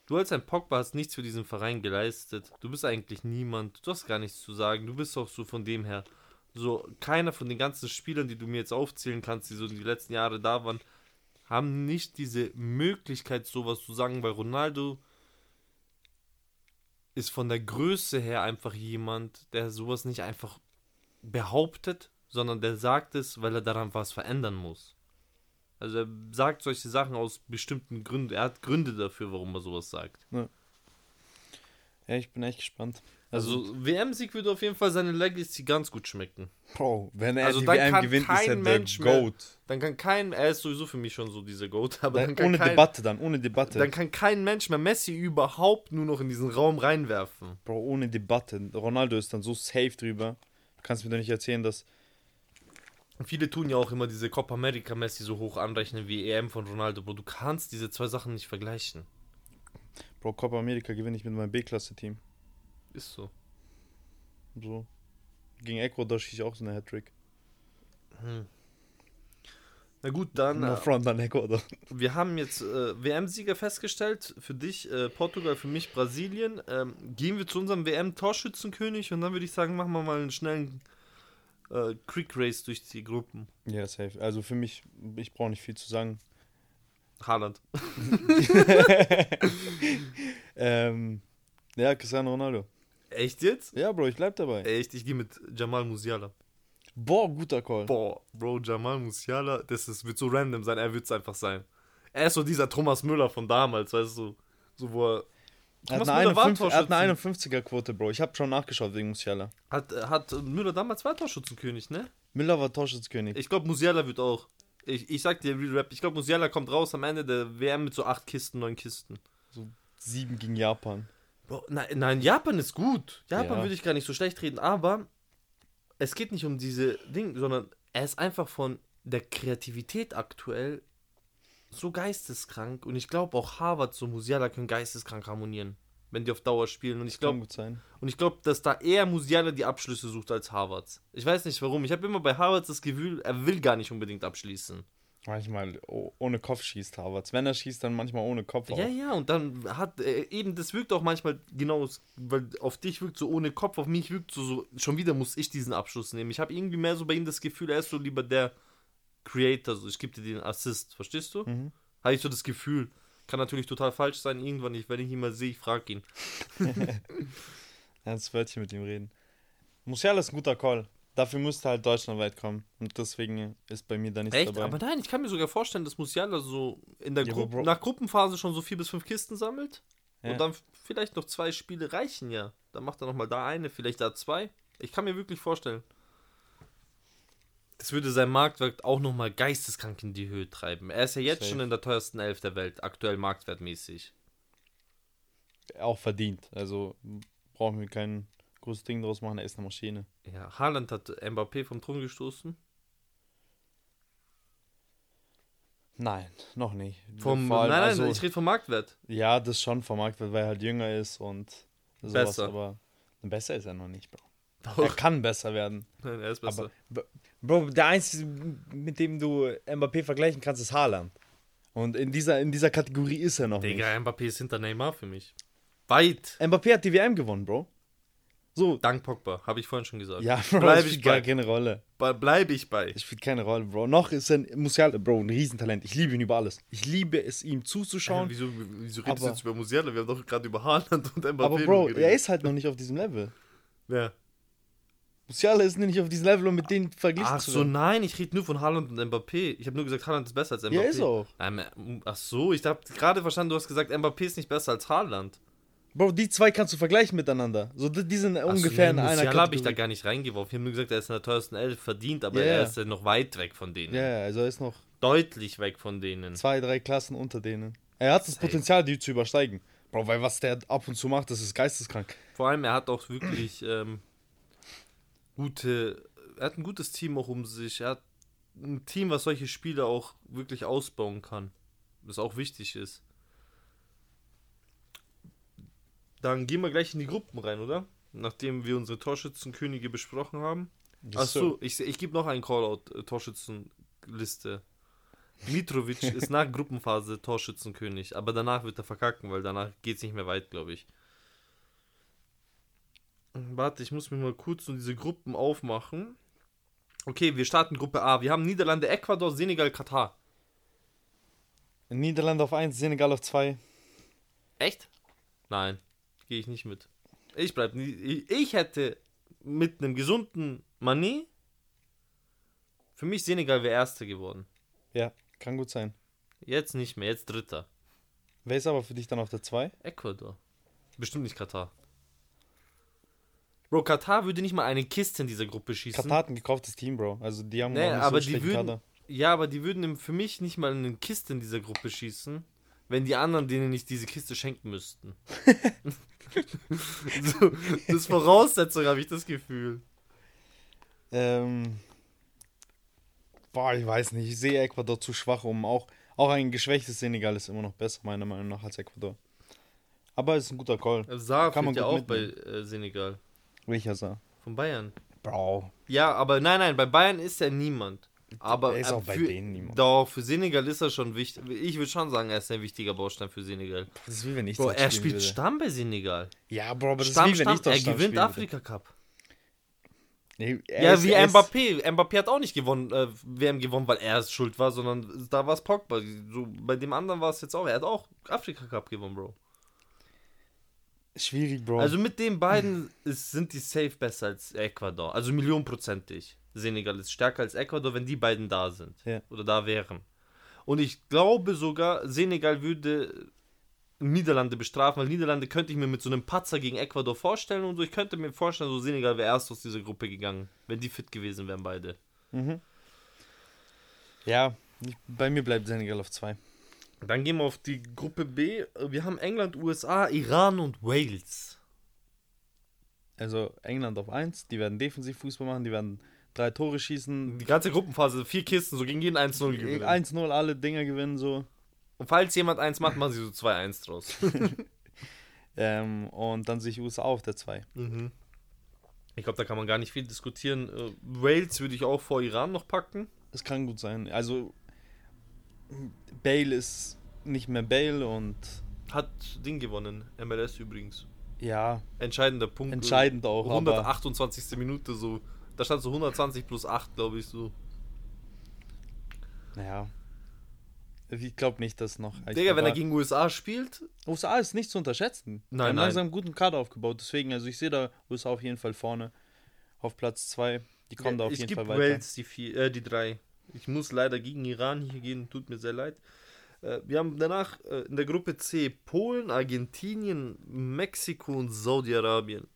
du als ein Pogba hast nichts für diesen Verein geleistet. Du bist eigentlich niemand. Du hast gar nichts zu sagen. Du bist auch so von dem her. So, keiner von den ganzen Spielern, die du mir jetzt aufzählen kannst, die so die letzten Jahre da waren, haben nicht diese Möglichkeit, sowas zu sagen, weil Ronaldo ist von der Größe her einfach jemand, der sowas nicht einfach behauptet, sondern der sagt es, weil er daran was verändern muss. Also er sagt solche Sachen aus bestimmten Gründen. Er hat Gründe dafür, warum er sowas sagt. Ja, ja ich bin echt gespannt. Also, also WM-Sieg würde auf jeden Fall seine Legacy ganz gut schmecken. Bro, wenn er also die WM gewinnt, ist er Mensch der Goat. Mehr, dann kann kein, er ist sowieso für mich schon so dieser Goat, aber dann, dann ohne kein, Debatte dann, ohne Debatte. Dann kann kein Mensch mehr Messi überhaupt nur noch in diesen Raum reinwerfen. Bro, ohne Debatte. Ronaldo ist dann so safe drüber. Du kannst mir doch nicht erzählen, dass Viele tun ja auch immer diese Copa America Messi so hoch anrechnen wie EM von Ronaldo, Bro. Du kannst diese zwei Sachen nicht vergleichen. Bro, Copa America gewinne ich mit meinem B-Klasse-Team. Ist so. So. Gegen Ecuador schieße ich auch so eine Hattrick. Hm. Na gut, dann. No äh, front an Ecuador. Wir haben jetzt äh, WM-Sieger festgestellt. Für dich äh, Portugal, für mich Brasilien. Ähm, gehen wir zu unserem WM-Torschützenkönig und dann würde ich sagen, machen wir mal einen schnellen äh, Quick Race durch die Gruppen. Ja, safe. Also für mich, ich brauche nicht viel zu sagen. Haaland. ähm, ja, Cristiano Ronaldo. Echt jetzt? Ja, Bro, ich bleib dabei. Echt, ich gehe mit Jamal Musiala. Boah, guter Call. Boah, Bro, Jamal Musiala, das ist, wird so random sein, er wird es einfach sein. Er ist so dieser Thomas Müller von damals, weißt du, so wo er Er hat, eine 51, er hat eine 51er-Quote, Bro. Ich habe schon nachgeschaut wegen Musiala. Hat, hat Müller damals war Torschützenkönig, ne? Müller war Torschützenkönig. Ich glaube, Musiala wird auch. Ich, ich sag dir, Real Rap, ich glaube, Musiala kommt raus am Ende der WM mit so acht Kisten, neun Kisten. So sieben gegen Japan. Bro, nein, nein, Japan ist gut. Japan ja. würde ich gar nicht so schlecht reden, aber es geht nicht um diese Dinge, sondern er ist einfach von der Kreativität aktuell so geisteskrank und ich glaube auch Harvard so Musiala können geisteskrank harmonieren, wenn die auf Dauer spielen und ich glaube und ich glaube, dass da eher Musiala die Abschlüsse sucht als Harvards. Ich weiß nicht warum. Ich habe immer bei Harvards das Gefühl, er will gar nicht unbedingt abschließen. Manchmal ohne Kopf schießt Harvards. Wenn er schießt, dann manchmal ohne Kopf. Auch. Ja, ja, und dann hat äh, eben, das wirkt auch manchmal genau, weil auf dich wirkt so ohne Kopf, auf mich wirkt so, so schon wieder muss ich diesen Abschluss nehmen. Ich habe irgendwie mehr so bei ihm das Gefühl, er ist so lieber der Creator, so ich gebe dir den Assist, verstehst du? Mhm. Habe ich so das Gefühl. Kann natürlich total falsch sein, irgendwann, ich, wenn ich ihn mal sehe, ich frage ihn. Ernst Wörtchen mit ihm reden. Musiala ist ein guter Call. Dafür müsste halt deutschlandweit kommen. Und deswegen ist bei mir da nichts Echt? dabei. Aber nein, ich kann mir sogar vorstellen, dass Musiala so in der ja, Gru nach Gruppenphase schon so vier bis fünf Kisten sammelt. Ja. Und dann vielleicht noch zwei Spiele reichen ja. Dann macht er nochmal da eine, vielleicht da zwei. Ich kann mir wirklich vorstellen. Das würde sein Marktwert auch nochmal geisteskrank in die Höhe treiben. Er ist ja jetzt Safe. schon in der teuersten Elf der Welt, aktuell marktwertmäßig. Auch verdient. Also brauchen wir kein großes Ding draus machen, er ist eine Maschine. Ja, Haaland hat Mbappé vom Thron gestoßen. Nein, noch nicht. Vom, nein, nein, also, ich rede vom Marktwert. Ja, das schon vom Marktwert, weil er halt jünger ist und sowas, besser. aber besser ist er noch nicht, Bro. Doch. Er kann besser werden. Nein, er ist besser. Aber, Bro, der Einzige, mit dem du Mbappé vergleichen kannst, ist Haaland. Und in dieser, in dieser Kategorie ist er noch Digga, nicht. Mbappé ist hinter Neymar für mich. Weit. Mbappé hat die WM gewonnen, Bro. So. Dank Pogba, habe ich vorhin schon gesagt. Ja, Bro, bleib das spielt gar keine Rolle. Bleibe ich bei. Das spielt keine Rolle, Bro. Noch ist er, Musiala, Bro, ein Riesentalent. Ich liebe ihn über alles. Ich liebe es, ihm zuzuschauen. Äh, wieso, wieso redest du jetzt über Musiala? Wir haben doch gerade über Haaland und Mbappé Aber Bro, er ist halt noch nicht auf diesem Level. Wer? Musiala ist nicht auf diesem Level, um mit denen verglichen ach zu werden. Ach so, nein, ich rede nur von Haaland und Mbappé. Ich habe nur gesagt, Haaland ist besser als Mbappé. Ja, ist auch. Ähm, ach so, ich habe gerade verstanden, du hast gesagt, Mbappé ist nicht besser als Haaland. Bro, die zwei kannst du vergleichen miteinander. So, die sind Ach ungefähr so, nee, in einer Musiala habe ich da gar nicht reingeworfen. Ich habe nur gesagt, er ist in der teuersten Elf verdient, aber yeah. er ist ja noch weit weg von denen. Ja, yeah, also er ist noch deutlich weg von denen. Zwei, drei Klassen unter denen. Er hat das Safe. Potenzial, die zu übersteigen. Bro, weil was der ab und zu macht, das ist geisteskrank. Vor allem, er hat auch wirklich ähm, gute, er hat ein gutes Team auch um sich. Er hat ein Team, was solche Spiele auch wirklich ausbauen kann. Was auch wichtig ist. Dann gehen wir gleich in die Gruppen rein, oder? Nachdem wir unsere Torschützenkönige besprochen haben. Achso, ich, ich gebe noch einen Callout, äh, Torschützenliste. Mitrovic ist nach Gruppenphase Torschützenkönig, aber danach wird er verkacken, weil danach geht es nicht mehr weit, glaube ich. Warte, ich muss mir mal kurz so diese Gruppen aufmachen. Okay, wir starten Gruppe A. Wir haben Niederlande, Ecuador, Senegal, Katar. Niederlande auf 1, Senegal auf 2. Echt? Nein, gehe ich nicht mit. Ich bleib ich, ich hätte mit einem gesunden Mané für mich Senegal wäre Erster geworden. Ja, kann gut sein. Jetzt nicht mehr, jetzt Dritter. Wer ist aber für dich dann auf der 2? Ecuador. Bestimmt nicht Katar. Bro, Katar würde nicht mal eine Kiste in dieser Gruppe schießen. Katar hat ein gekauftes Team, Bro. Also die haben nee, aber so die würden, Kader. Ja, aber die würden für mich nicht mal eine Kiste in dieser Gruppe schießen, wenn die anderen denen nicht diese Kiste schenken müssten. so, das ist Voraussetzung, habe ich das Gefühl. Ähm. Boah, ich weiß nicht. Ich sehe Ecuador zu schwach, um auch. Auch ein geschwächtes Senegal ist immer noch besser, meiner Meinung nach, als Ecuador. Aber es ist ein guter Call. Saar Kann man ja auch mitnehmen. bei äh, Senegal. Welcher Saar? Von Bayern. Bro. Ja, aber nein, nein, bei Bayern ist er niemand. Aber er ist auch äh, für, bei denen niemand. Doch, für Senegal ist er schon wichtig. Ich würde schon sagen, er ist ein wichtiger Baustein für Senegal. Das ist wie wenn ich Bro, er spielt würde. Stamm bei Senegal. Ja, Bro, aber das Stamm, ist wie wenn ich Er gewinnt Afrika Cup. Nee, ja, ist, wie Mbappé. Mbappé hat auch nicht gewonnen, äh, WM gewonnen, weil er es schuld war, sondern da war es Pogba. So, bei dem anderen war es jetzt auch. Er hat auch Afrika Cup gewonnen, Bro. Schwierig, Bro. Also mit den beiden ist, sind die safe besser als Ecuador. Also millionenprozentig. Senegal ist stärker als Ecuador, wenn die beiden da sind. Ja. Oder da wären. Und ich glaube sogar, Senegal würde Niederlande bestrafen, weil Niederlande könnte ich mir mit so einem Patzer gegen Ecuador vorstellen und so. Ich könnte mir vorstellen, so Senegal wäre erst aus dieser Gruppe gegangen, wenn die fit gewesen wären, beide. Mhm. Ja, bei mir bleibt Senegal auf 2. Dann gehen wir auf die Gruppe B. Wir haben England, USA, Iran und Wales. Also England auf 1, die werden defensiv Fußball machen, die werden drei Tore schießen. Die ganze Gruppenphase, vier Kisten, so gegen jeden 1-0 gewinnen. 1-0, alle Dinger gewinnen so. Und falls jemand eins macht, machen sie so 2-1 draus. ähm, und dann sich USA auf der 2. Mhm. Ich glaube, da kann man gar nicht viel diskutieren. Äh, Wales würde ich auch vor Iran noch packen. Das kann gut sein. Also, Bale ist nicht mehr Bale und. Hat Ding gewonnen. MLS übrigens. Ja. Entscheidender Punkt. Entscheidend auch. 128. Minute so. Da stand so 120 plus 8, glaube ich, so. Naja. Ich glaube nicht, dass noch. Digga, wenn er gegen USA spielt. USA ist nicht zu unterschätzen. Nein, Wir haben langsam einen guten Kader aufgebaut. Deswegen, also ich sehe da USA auf jeden Fall vorne. Auf Platz 2. Die kommen ja, da auf jeden Fall weiter. Wales die, vier, äh, die drei. Ich muss leider gegen Iran hier gehen. Tut mir sehr leid. Äh, wir haben danach äh, in der Gruppe C Polen, Argentinien, Mexiko und Saudi-Arabien.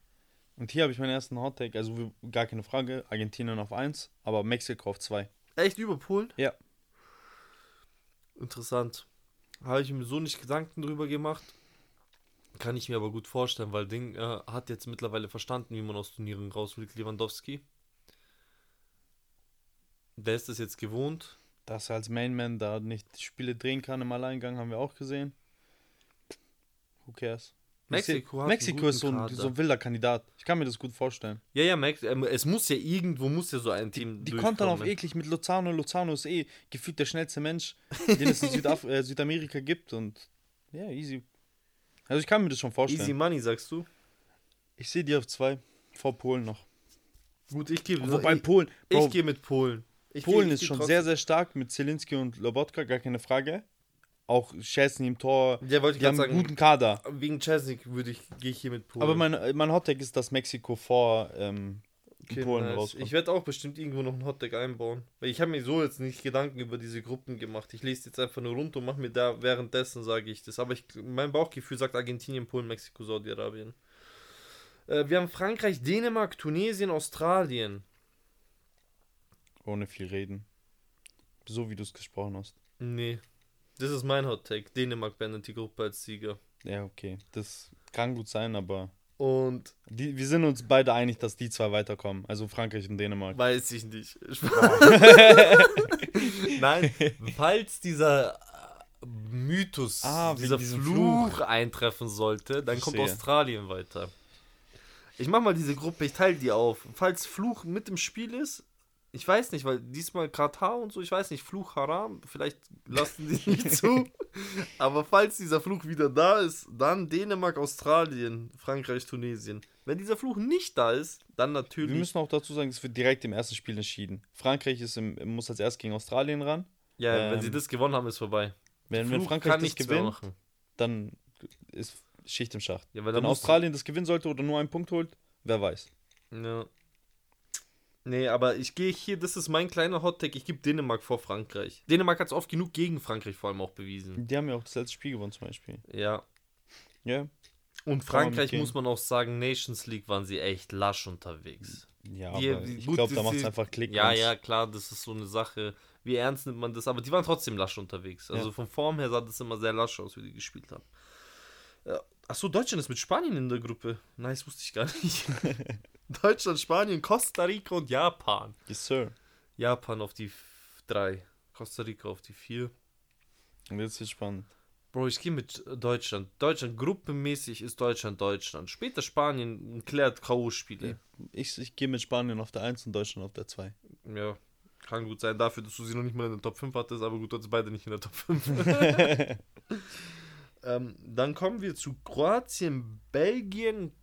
Und hier habe ich meinen ersten Hottake. Also gar keine Frage. Argentinien auf 1, aber Mexiko auf 2. Echt über Polen? Ja. Interessant. Habe ich mir so nicht Gedanken drüber gemacht. Kann ich mir aber gut vorstellen, weil Ding äh, hat jetzt mittlerweile verstanden, wie man aus Turnieren raus will, Lewandowski. Der ist es jetzt gewohnt. Dass er als Mainman da nicht Spiele drehen kann im Alleingang, haben wir auch gesehen. Who cares? Mexiko, Mexiko ist so ein, so ein, wilder Kandidat. Ich kann mir das gut vorstellen. Ja, ja, Mex ähm, es muss ja irgendwo muss ja so ein Team. Die, die kommt dann auf eklig mit Lozano. Lozano ist eh gefühlt der schnellste Mensch, den es in Südaf äh, Südamerika gibt. Und ja, easy. Also ich kann mir das schon vorstellen. Easy Money, sagst du? Ich sehe die auf zwei. Vor Polen noch. Gut, ich gehe. Wobei Polen. Bro, ich gehe mit Polen. Ich Polen ist schon sehr, sehr stark mit Zelinski und Lobotka, gar keine Frage auch Chesney im Tor. Ja, wollte ich haben sagen, guten Kader. Wegen Chesney würde ich, gehe ich hier mit Polen. Aber mein, mein Hottag ist, dass Mexiko vor ähm, okay, Polen nice. rauskommt. Ich werde auch bestimmt irgendwo noch einen Hottag einbauen. Weil ich habe mir so jetzt nicht Gedanken über diese Gruppen gemacht. Ich lese jetzt einfach nur runter und mache mir da währenddessen, sage ich das. Aber ich, mein Bauchgefühl sagt Argentinien, Polen, Mexiko, Saudi-Arabien. Äh, wir haben Frankreich, Dänemark, Tunesien, Australien. Ohne viel reden. So wie du es gesprochen hast. Nee. Das ist mein Hot Take. Dänemark beendet die Gruppe als Sieger. Ja, okay. Das kann gut sein, aber. Und. Die, wir sind uns beide einig, dass die zwei weiterkommen. Also Frankreich und Dänemark. Weiß ich nicht. Nein, falls dieser äh, Mythos, ah, dieser Fluch, Fluch, eintreffen sollte, dann kommt Australien weiter. Ich mach mal diese Gruppe, ich teile die auf. Falls Fluch mit im Spiel ist, ich weiß nicht, weil diesmal Katar und so, ich weiß nicht, Fluch Haram, vielleicht lassen die nicht zu. Aber falls dieser Fluch wieder da ist, dann Dänemark, Australien, Frankreich, Tunesien. Wenn dieser Fluch nicht da ist, dann natürlich. Wir müssen auch dazu sagen, es wird direkt im ersten Spiel entschieden. Frankreich ist im, muss als erst gegen Australien ran. Ja, ähm, wenn sie das gewonnen haben, ist vorbei. Wenn, wenn Frankreich das gewinnt, dann ist Schicht im Schacht. Ja, wenn Australien das gewinnen sollte oder nur einen Punkt holt, wer weiß. Ja. Nee, aber ich gehe hier, das ist mein kleiner Hottag, ich gebe Dänemark vor Frankreich. Dänemark hat es oft genug gegen Frankreich vor allem auch bewiesen. Die haben ja auch das letzte Spiel gewonnen zum Beispiel. Ja. Ja. Und Frankreich muss man auch sagen, Nations League waren sie echt lasch unterwegs. Ja, die, aber ich glaube, da macht es einfach Klick. Ja, ja, klar, das ist so eine Sache. Wie ernst nimmt man das? Aber die waren trotzdem lasch unterwegs. Also ja. von Form her sah das immer sehr lasch aus, wie die gespielt haben. Ja. Achso, Deutschland ist mit Spanien in der Gruppe. Nice, wusste ich gar nicht. Deutschland, Spanien, Costa Rica und Japan. Yes, sir. Japan auf die 3, Costa Rica auf die 4. Und jetzt ist spannend. Bro, ich gehe mit Deutschland. Deutschland, gruppenmäßig ist Deutschland Deutschland. Später Spanien klärt K.O.-Spiele. Ich, ich gehe mit Spanien auf der 1 und Deutschland auf der 2. Ja, kann gut sein. Dafür, dass du sie noch nicht mal in der Top 5 hattest, aber gut, du hattest beide nicht in der Top 5. ähm, dann kommen wir zu Kroatien, Belgien,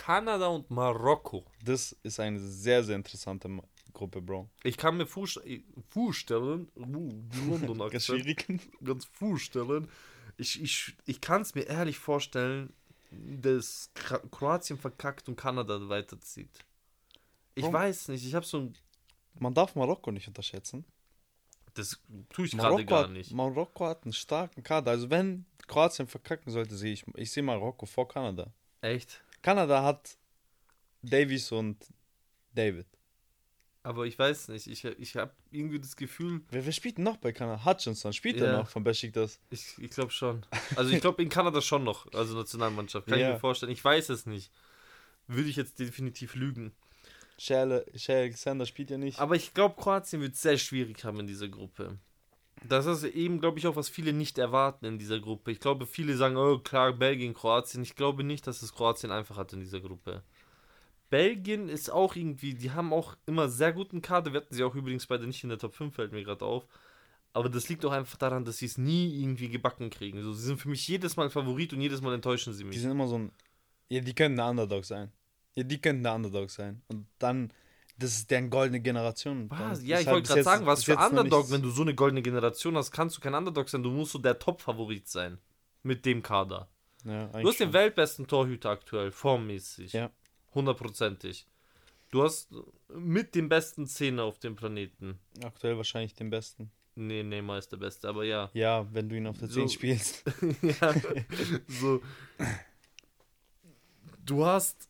Kanada und Marokko. Das ist eine sehr, sehr interessante Gruppe, Bro. Ich kann mir vorstellen, uh, ganz schwierig, ganz vorstellen, ich, ich, ich kann es mir ehrlich vorstellen, dass Kroatien verkackt und Kanada weiterzieht. Ich Bro. weiß nicht, ich habe so ein... Man darf Marokko nicht unterschätzen. Das tue ich gerade gar nicht. Marokko hat einen starken Kader. Also wenn Kroatien verkacken sollte, sehe ich, ich sehe Marokko vor Kanada. Echt? Kanada hat Davies und David. Aber ich weiß nicht, ich, ich habe irgendwie das Gefühl. Wer, wer spielt noch bei Kanada? Hutchinson, spielt ja. er noch von Besiktas? Ich, ich glaube schon. Also ich glaube in Kanada schon noch, also Nationalmannschaft, kann ja. ich mir vorstellen. Ich weiß es nicht. Würde ich jetzt definitiv lügen. Shea Alexander spielt ja nicht. Aber ich glaube, Kroatien wird sehr schwierig haben in dieser Gruppe. Das ist eben, glaube ich, auch, was viele nicht erwarten in dieser Gruppe. Ich glaube, viele sagen, oh klar, Belgien, Kroatien. Ich glaube nicht, dass es Kroatien einfach hat in dieser Gruppe. Belgien ist auch irgendwie, die haben auch immer sehr guten Kader. Wir hatten sie auch übrigens beide nicht in der Top 5, fällt mir gerade auf. Aber das liegt auch einfach daran, dass sie es nie irgendwie gebacken kriegen. Also, sie sind für mich jedes Mal Favorit und jedes Mal enttäuschen sie mich. Die sind immer so ein. Ja, die können der Underdog sein. Ja, die können der Underdog sein. Und dann, das ist deren goldene Generation. Was? Ja, ich wollte gerade sagen, was für Underdog, wenn du so eine goldene Generation hast, kannst du kein Underdog sein. Du musst so der Top-Favorit sein. Mit dem Kader. Ja, du hast den weltbesten Torhüter aktuell, formmäßig. Ja hundertprozentig. Du hast mit dem besten Zehner auf dem Planeten. Aktuell wahrscheinlich den besten. Nee, Neymar ist der Beste, aber ja. Ja, wenn du ihn auf der so, 10 spielst. ja, so. Du hast.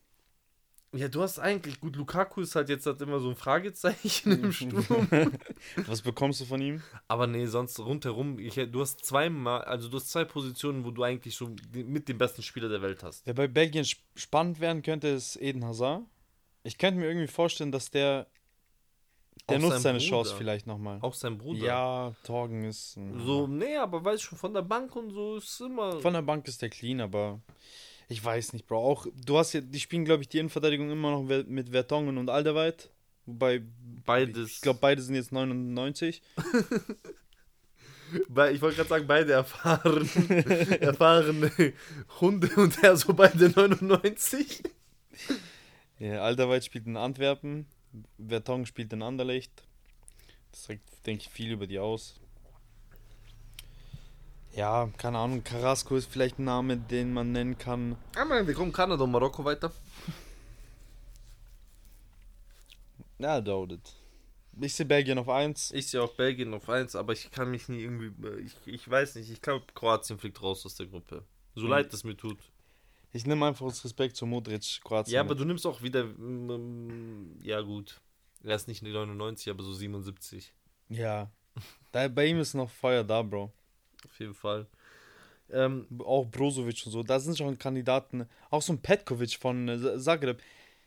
Ja, du hast eigentlich. Gut, Lukaku ist halt jetzt halt immer so ein Fragezeichen im Sturm. Was bekommst du von ihm? Aber nee, sonst rundherum. Ich, du hast zweimal. Also, du hast zwei Positionen, wo du eigentlich so mit dem besten Spieler der Welt hast. Wer bei Belgien spannend werden könnte, ist Eden Hazard. Ich könnte mir irgendwie vorstellen, dass der der auch nutzt seine Bruder. Chance vielleicht nochmal. Auch sein Bruder. Ja, Torgen ist. So, nee, aber weiß schon, von der Bank und so ist immer. Von der Bank ist der clean, aber ich weiß nicht, Bro. Auch, du hast ja, die spielen, glaube ich, die Innenverteidigung immer noch mit Vertongen und Alderweit. Wobei. Beides. Ich glaube, beide sind jetzt 99. ich wollte gerade sagen, beide erfahren, erfahrene Hunde und er so beide 99. Ja, Alderweit spielt in Antwerpen, Vertong spielt in Anderlecht. Das sagt, denke ich, viel über die aus. Ja, keine Ahnung, Carrasco ist vielleicht ein Name, den man nennen kann. Man, wir kommen Kanada und Marokko weiter. Ja, dauert. Ich sehe Belgien auf 1. Ich sehe auch Belgien auf 1, aber ich kann mich nie irgendwie. Ich, ich weiß nicht, ich glaube, Kroatien fliegt raus aus der Gruppe. So mhm. leid es mir tut. Ich nehme einfach aus Respekt zu Modric, Kroatien. Ja, aber mit. du nimmst auch wieder. Mm, ja, gut. Er ist nicht 99, aber so 77. Ja. Da, bei ihm ist noch Feuer da, Bro. Auf jeden Fall. Ähm, auch Brozovic und so, da sind schon Kandidaten. Auch so ein Petkovic von äh, Zagreb.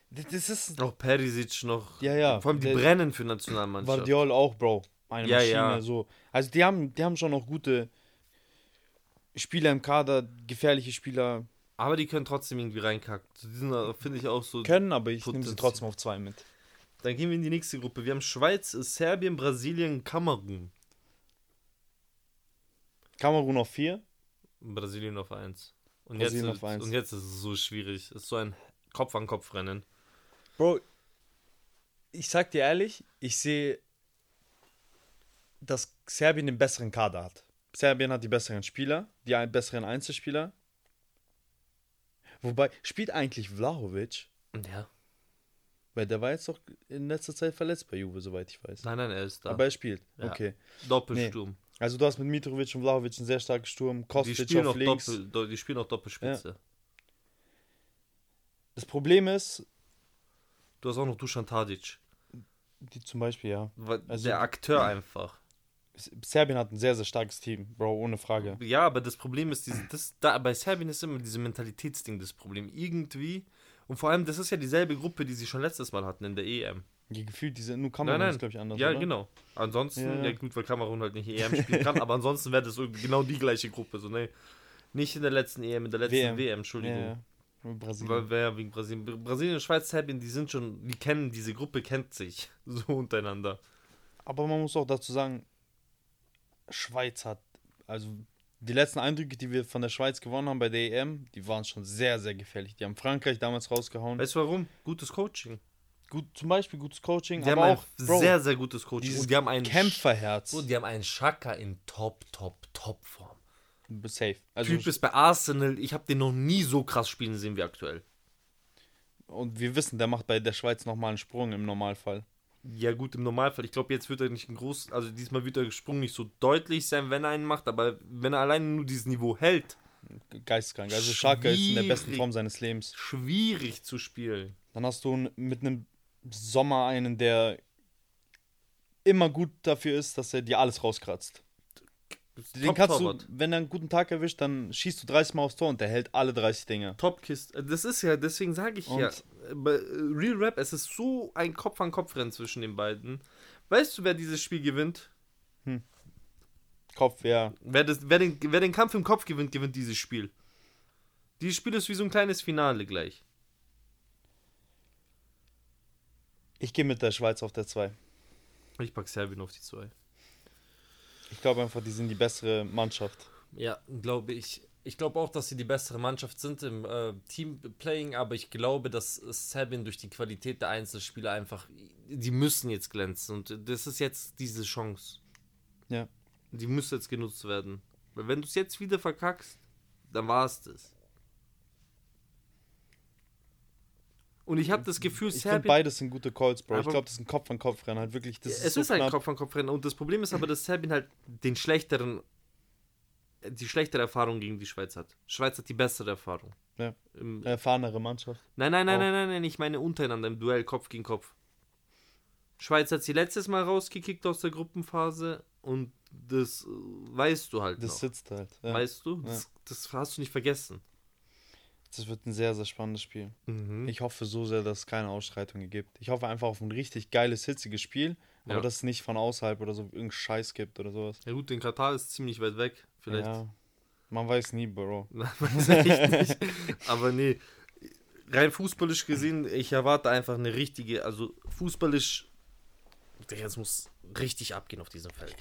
Das ist. Auch Perisic noch. Ja, ja. Vor allem die brennen für Nationalmannschaft. Guardiol auch, Bro. Eine ja, Maschine. Ja. So. Also die haben, die haben schon noch gute Spieler im Kader, gefährliche Spieler. Aber die können trotzdem irgendwie reinkacken. Die sind, finde ich, auch so. Können, aber ich nehme sie trotzdem auf zwei mit. Dann gehen wir in die nächste Gruppe. Wir haben Schweiz, Serbien, Brasilien, Kamerun. Kamerun auf 4. Brasilien auf 1. Und, Brasilien jetzt, auf 1. und jetzt ist es so schwierig. Es ist so ein Kopf-an-Kopf-Rennen. Bro, ich sag dir ehrlich, ich sehe, dass Serbien den besseren Kader hat. Serbien hat die besseren Spieler, die besseren Einzelspieler. Wobei, spielt eigentlich Vlahovic? Ja. Weil der war jetzt doch in letzter Zeit verletzt bei Juve, soweit ich weiß. Nein, nein, er ist da. Aber er spielt. Ja. Okay. Doppelsturm. Nee. Also du hast mit Mitrovic und Vlahovic einen sehr starken Sturm, Kostic die auf links. Doppel, die spielen auch Doppelspitze. Ja. Das Problem ist... Du hast auch noch Dusan Tadic. Die zum Beispiel, ja. Also, der Akteur einfach. Serbien hat ein sehr, sehr starkes Team, Bro, ohne Frage. Ja, aber das Problem ist, diese, das, da, bei Serbien ist immer diese Mentalitätsding das Problem. Irgendwie, und vor allem, das ist ja dieselbe Gruppe, die sie schon letztes Mal hatten in der EM. Ja, gefühlt, diese, nur Kamerun nein, nein. ist, glaube ich, anders. Ja, oder? genau. Ansonsten, ja. ja. gut, weil Kamerun halt nicht EM spielen kann, aber ansonsten wäre das genau die gleiche Gruppe. So, ne, nicht in der letzten EM, in der letzten WM, WM Entschuldigung. Ja, ja. Brasilien. Weil, weil, wegen Brasilien. Brasilien, Schweiz, Serbien, die sind schon, die kennen, diese Gruppe kennt sich so untereinander. Aber man muss auch dazu sagen, Schweiz hat, also die letzten Eindrücke, die wir von der Schweiz gewonnen haben bei der EM, die waren schon sehr, sehr gefährlich. Die haben Frankreich damals rausgehauen. Weißt du warum? Gutes Coaching. Gut, zum Beispiel gutes Coaching, die aber haben auch Bro, sehr, sehr gutes Coaching. Und die haben ein Kämpferherz. Und die haben einen Schaka in Top, Top, Top Form. Safe. Also typ ist bei Arsenal, ich habe den noch nie so krass spielen sehen wie aktuell. Und wir wissen, der macht bei der Schweiz nochmal einen Sprung im Normalfall. Ja, gut, im Normalfall. Ich glaube, jetzt wird er nicht ein groß, also diesmal wird der Sprung nicht so deutlich sein, wenn er einen macht, aber wenn er alleine nur dieses Niveau hält, geisteskrank. Also Schalke ist in der besten Form seines Lebens. Schwierig zu spielen. Dann hast du mit einem Sommer einen, der immer gut dafür ist, dass er dir alles rauskratzt. Den kannst du, wenn er einen guten Tag erwischt, dann schießt du 30 Mal aufs Tor und der hält alle 30 Dinge. Topkist. Das ist ja, deswegen sage ich und ja, bei Real Rap, es ist so ein Kopf-an-Kopf-Rennen zwischen den beiden. Weißt du, wer dieses Spiel gewinnt? Hm. Kopf, ja. Wer, das, wer, den, wer den Kampf im Kopf gewinnt, gewinnt dieses Spiel. Dieses Spiel ist wie so ein kleines Finale gleich. Ich gehe mit der Schweiz auf der 2. Ich packe Serbien auf die 2. Ich glaube einfach, die sind die bessere Mannschaft. Ja, glaube ich. Ich glaube auch, dass sie die bessere Mannschaft sind im äh, Teamplaying, aber ich glaube, dass Serbien durch die Qualität der Einzelspieler einfach, die müssen jetzt glänzen und das ist jetzt diese Chance. Ja. Die muss jetzt genutzt werden. Weil wenn du es jetzt wieder verkackst, dann war es das. Und ich habe das Gefühl, ich Serbien. beides sind gute Calls, Bro. Ich glaube, das ist ein Kopf-an-Kopf-Rennen. Halt wirklich, das es ist, so ist ein Kopf-an-Kopf-Rennen. Und das Problem ist aber, dass Serbien halt den schlechteren, die schlechtere Erfahrung gegen die Schweiz hat. Schweiz hat die bessere Erfahrung. Ja. Im, Erfahrenere Mannschaft. Nein, nein, nein, nein, nein, nein, ich meine untereinander im Duell Kopf gegen Kopf. Schweiz hat sie letztes Mal rausgekickt aus der Gruppenphase und das weißt du halt. Das noch. sitzt halt. Ja. Weißt du? Das, ja. das hast du nicht vergessen. Das wird ein sehr, sehr spannendes Spiel. Mhm. Ich hoffe so sehr, dass es keine Ausschreitungen gibt. Ich hoffe einfach auf ein richtig geiles, hitziges Spiel, ja. aber dass es nicht von außerhalb oder so irgendeinen Scheiß gibt oder sowas. Ja gut, den Katar ist ziemlich weit weg. Vielleicht. Ja, man weiß nie, Bro. Man weiß echt nicht. Aber nee, rein fußballisch gesehen, ich erwarte einfach eine richtige, also fußballisch, es muss richtig abgehen auf diesem Feld.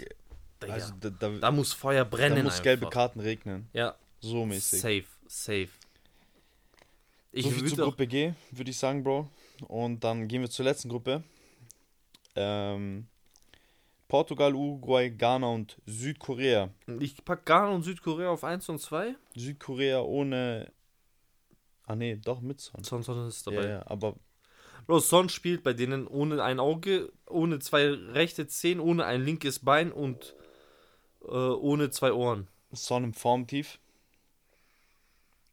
Also, da, da, da, muss Feuer brennen. Da muss einfach. gelbe Karten regnen. Ja. So mäßig. Safe, safe. Ich so viel zur Gruppe G, würde ich sagen, Bro. Und dann gehen wir zur letzten Gruppe. Ähm, Portugal, Uruguay, Ghana und Südkorea. Ich packe Ghana und Südkorea auf 1 und 2. Südkorea ohne. Ah, nee, doch mit Son. Son, Son ist dabei. Ja, ja, aber. Bro, Son spielt bei denen ohne ein Auge, ohne zwei rechte Zehen, ohne ein linkes Bein und äh, ohne zwei Ohren. Son im Formtief.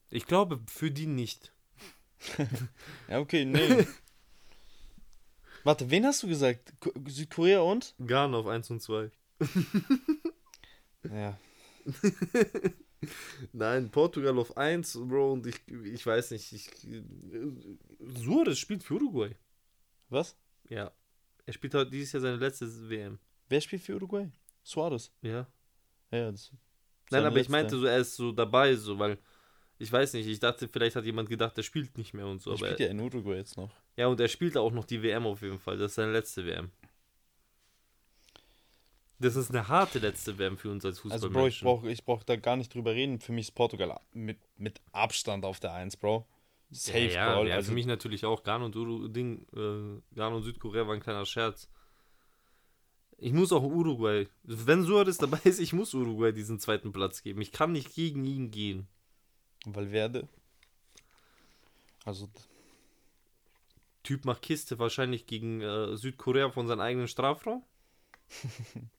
Ich glaube, für die nicht ja, okay, nee. Warte, wen hast du gesagt? Südkorea und? Ghana auf 1 und 2. ja. Nein, Portugal auf 1, Bro, und ich, ich weiß nicht. Ich, Suarez spielt für Uruguay. Was? Ja. Er spielt heute dieses Jahr seine letzte WM. Wer spielt für Uruguay? Suarez. Ja. Ja, das Nein, aber letzte. ich meinte so, er ist so dabei, so, weil ich weiß nicht, ich dachte, vielleicht hat jemand gedacht, der spielt nicht mehr und so. Er spielt ja in Uruguay jetzt noch. Ja, und er spielt auch noch die WM auf jeden Fall. Das ist seine letzte WM. Das ist eine harte letzte WM für uns als Fußballmenschen. Also, Bro, ich brauche ich brauch da gar nicht drüber reden. Für mich ist Portugal mit, mit Abstand auf der 1, Bro. Safe, ja, ja, Bro. Ja, also, für mich natürlich auch. Ghana und, Uru Ding, äh, Ghana und Südkorea war ein kleiner Scherz. Ich muss auch Uruguay. Wenn Suarez dabei ist, ich muss Uruguay diesen zweiten Platz geben. Ich kann nicht gegen ihn gehen. Valverde. Also. Typ macht Kiste wahrscheinlich gegen äh, Südkorea von seinem eigenen Strafraum.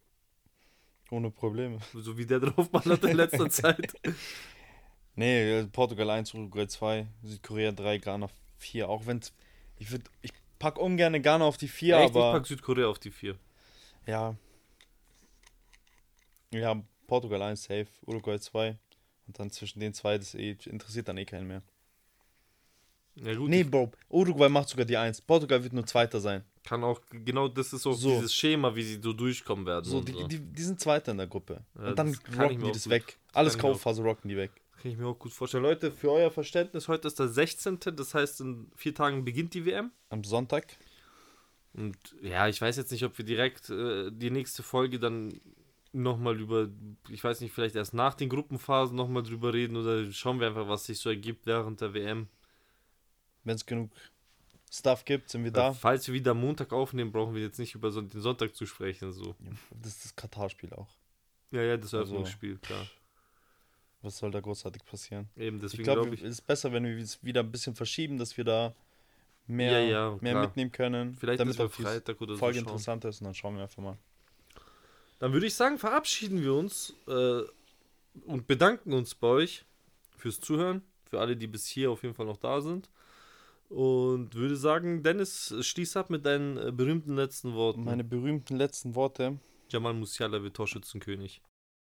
Ohne Probleme. So wie der draufballert in letzter Zeit. Nee, Portugal 1, Uruguay 2, Südkorea 3, Ghana 4. Auch wenn ich würde, ich pack ungern Ghana auf die 4, Echt? aber. Ich pack Südkorea auf die 4. Ja. Ja, Portugal 1 safe, Uruguay 2. Und dann zwischen den zwei, das eh, interessiert dann eh keinen mehr. Ja, gut. Nee, Bro, Uruguay macht sogar die Eins. Portugal wird nur Zweiter sein. Kann auch, genau das ist auch so. dieses Schema, wie sie so durchkommen werden. So, die, so. Die, die, sind Zweiter in der Gruppe. Ja, und dann rocken die das gut, weg. Alles Kaufphase rocken die weg. Kann ich mir auch gut vorstellen. Leute, für euer Verständnis, heute ist der 16. Das heißt, in vier Tagen beginnt die WM. Am Sonntag. Und ja, ich weiß jetzt nicht, ob wir direkt äh, die nächste Folge dann nochmal über, ich weiß nicht, vielleicht erst nach den Gruppenphasen nochmal drüber reden oder schauen wir einfach, was sich so ergibt während der WM. Wenn es genug Stuff gibt, sind wir da. Falls wir wieder Montag aufnehmen, brauchen wir jetzt nicht über den Sonntag zu sprechen. So. Das ist das Katar-Spiel auch. Ja, ja, das Eröffnungsspiel, also, klar. Was soll da großartig passieren? Eben, deswegen ich glaube, glaub es ist besser, wenn wir es wieder ein bisschen verschieben, dass wir da mehr, ja, ja, mehr mitnehmen können. Vielleicht damit es Freitag oder so. Folge interessant ist und dann schauen wir einfach mal. Dann würde ich sagen, verabschieden wir uns äh, und bedanken uns bei euch. fürs Zuhören. Für alle, die bis hier auf jeden Fall noch da sind. Und würde sagen, Dennis, schließ ab mit deinen äh, berühmten letzten Worten. Meine berühmten letzten Worte. Jamal Musiala wird Torschützenkönig.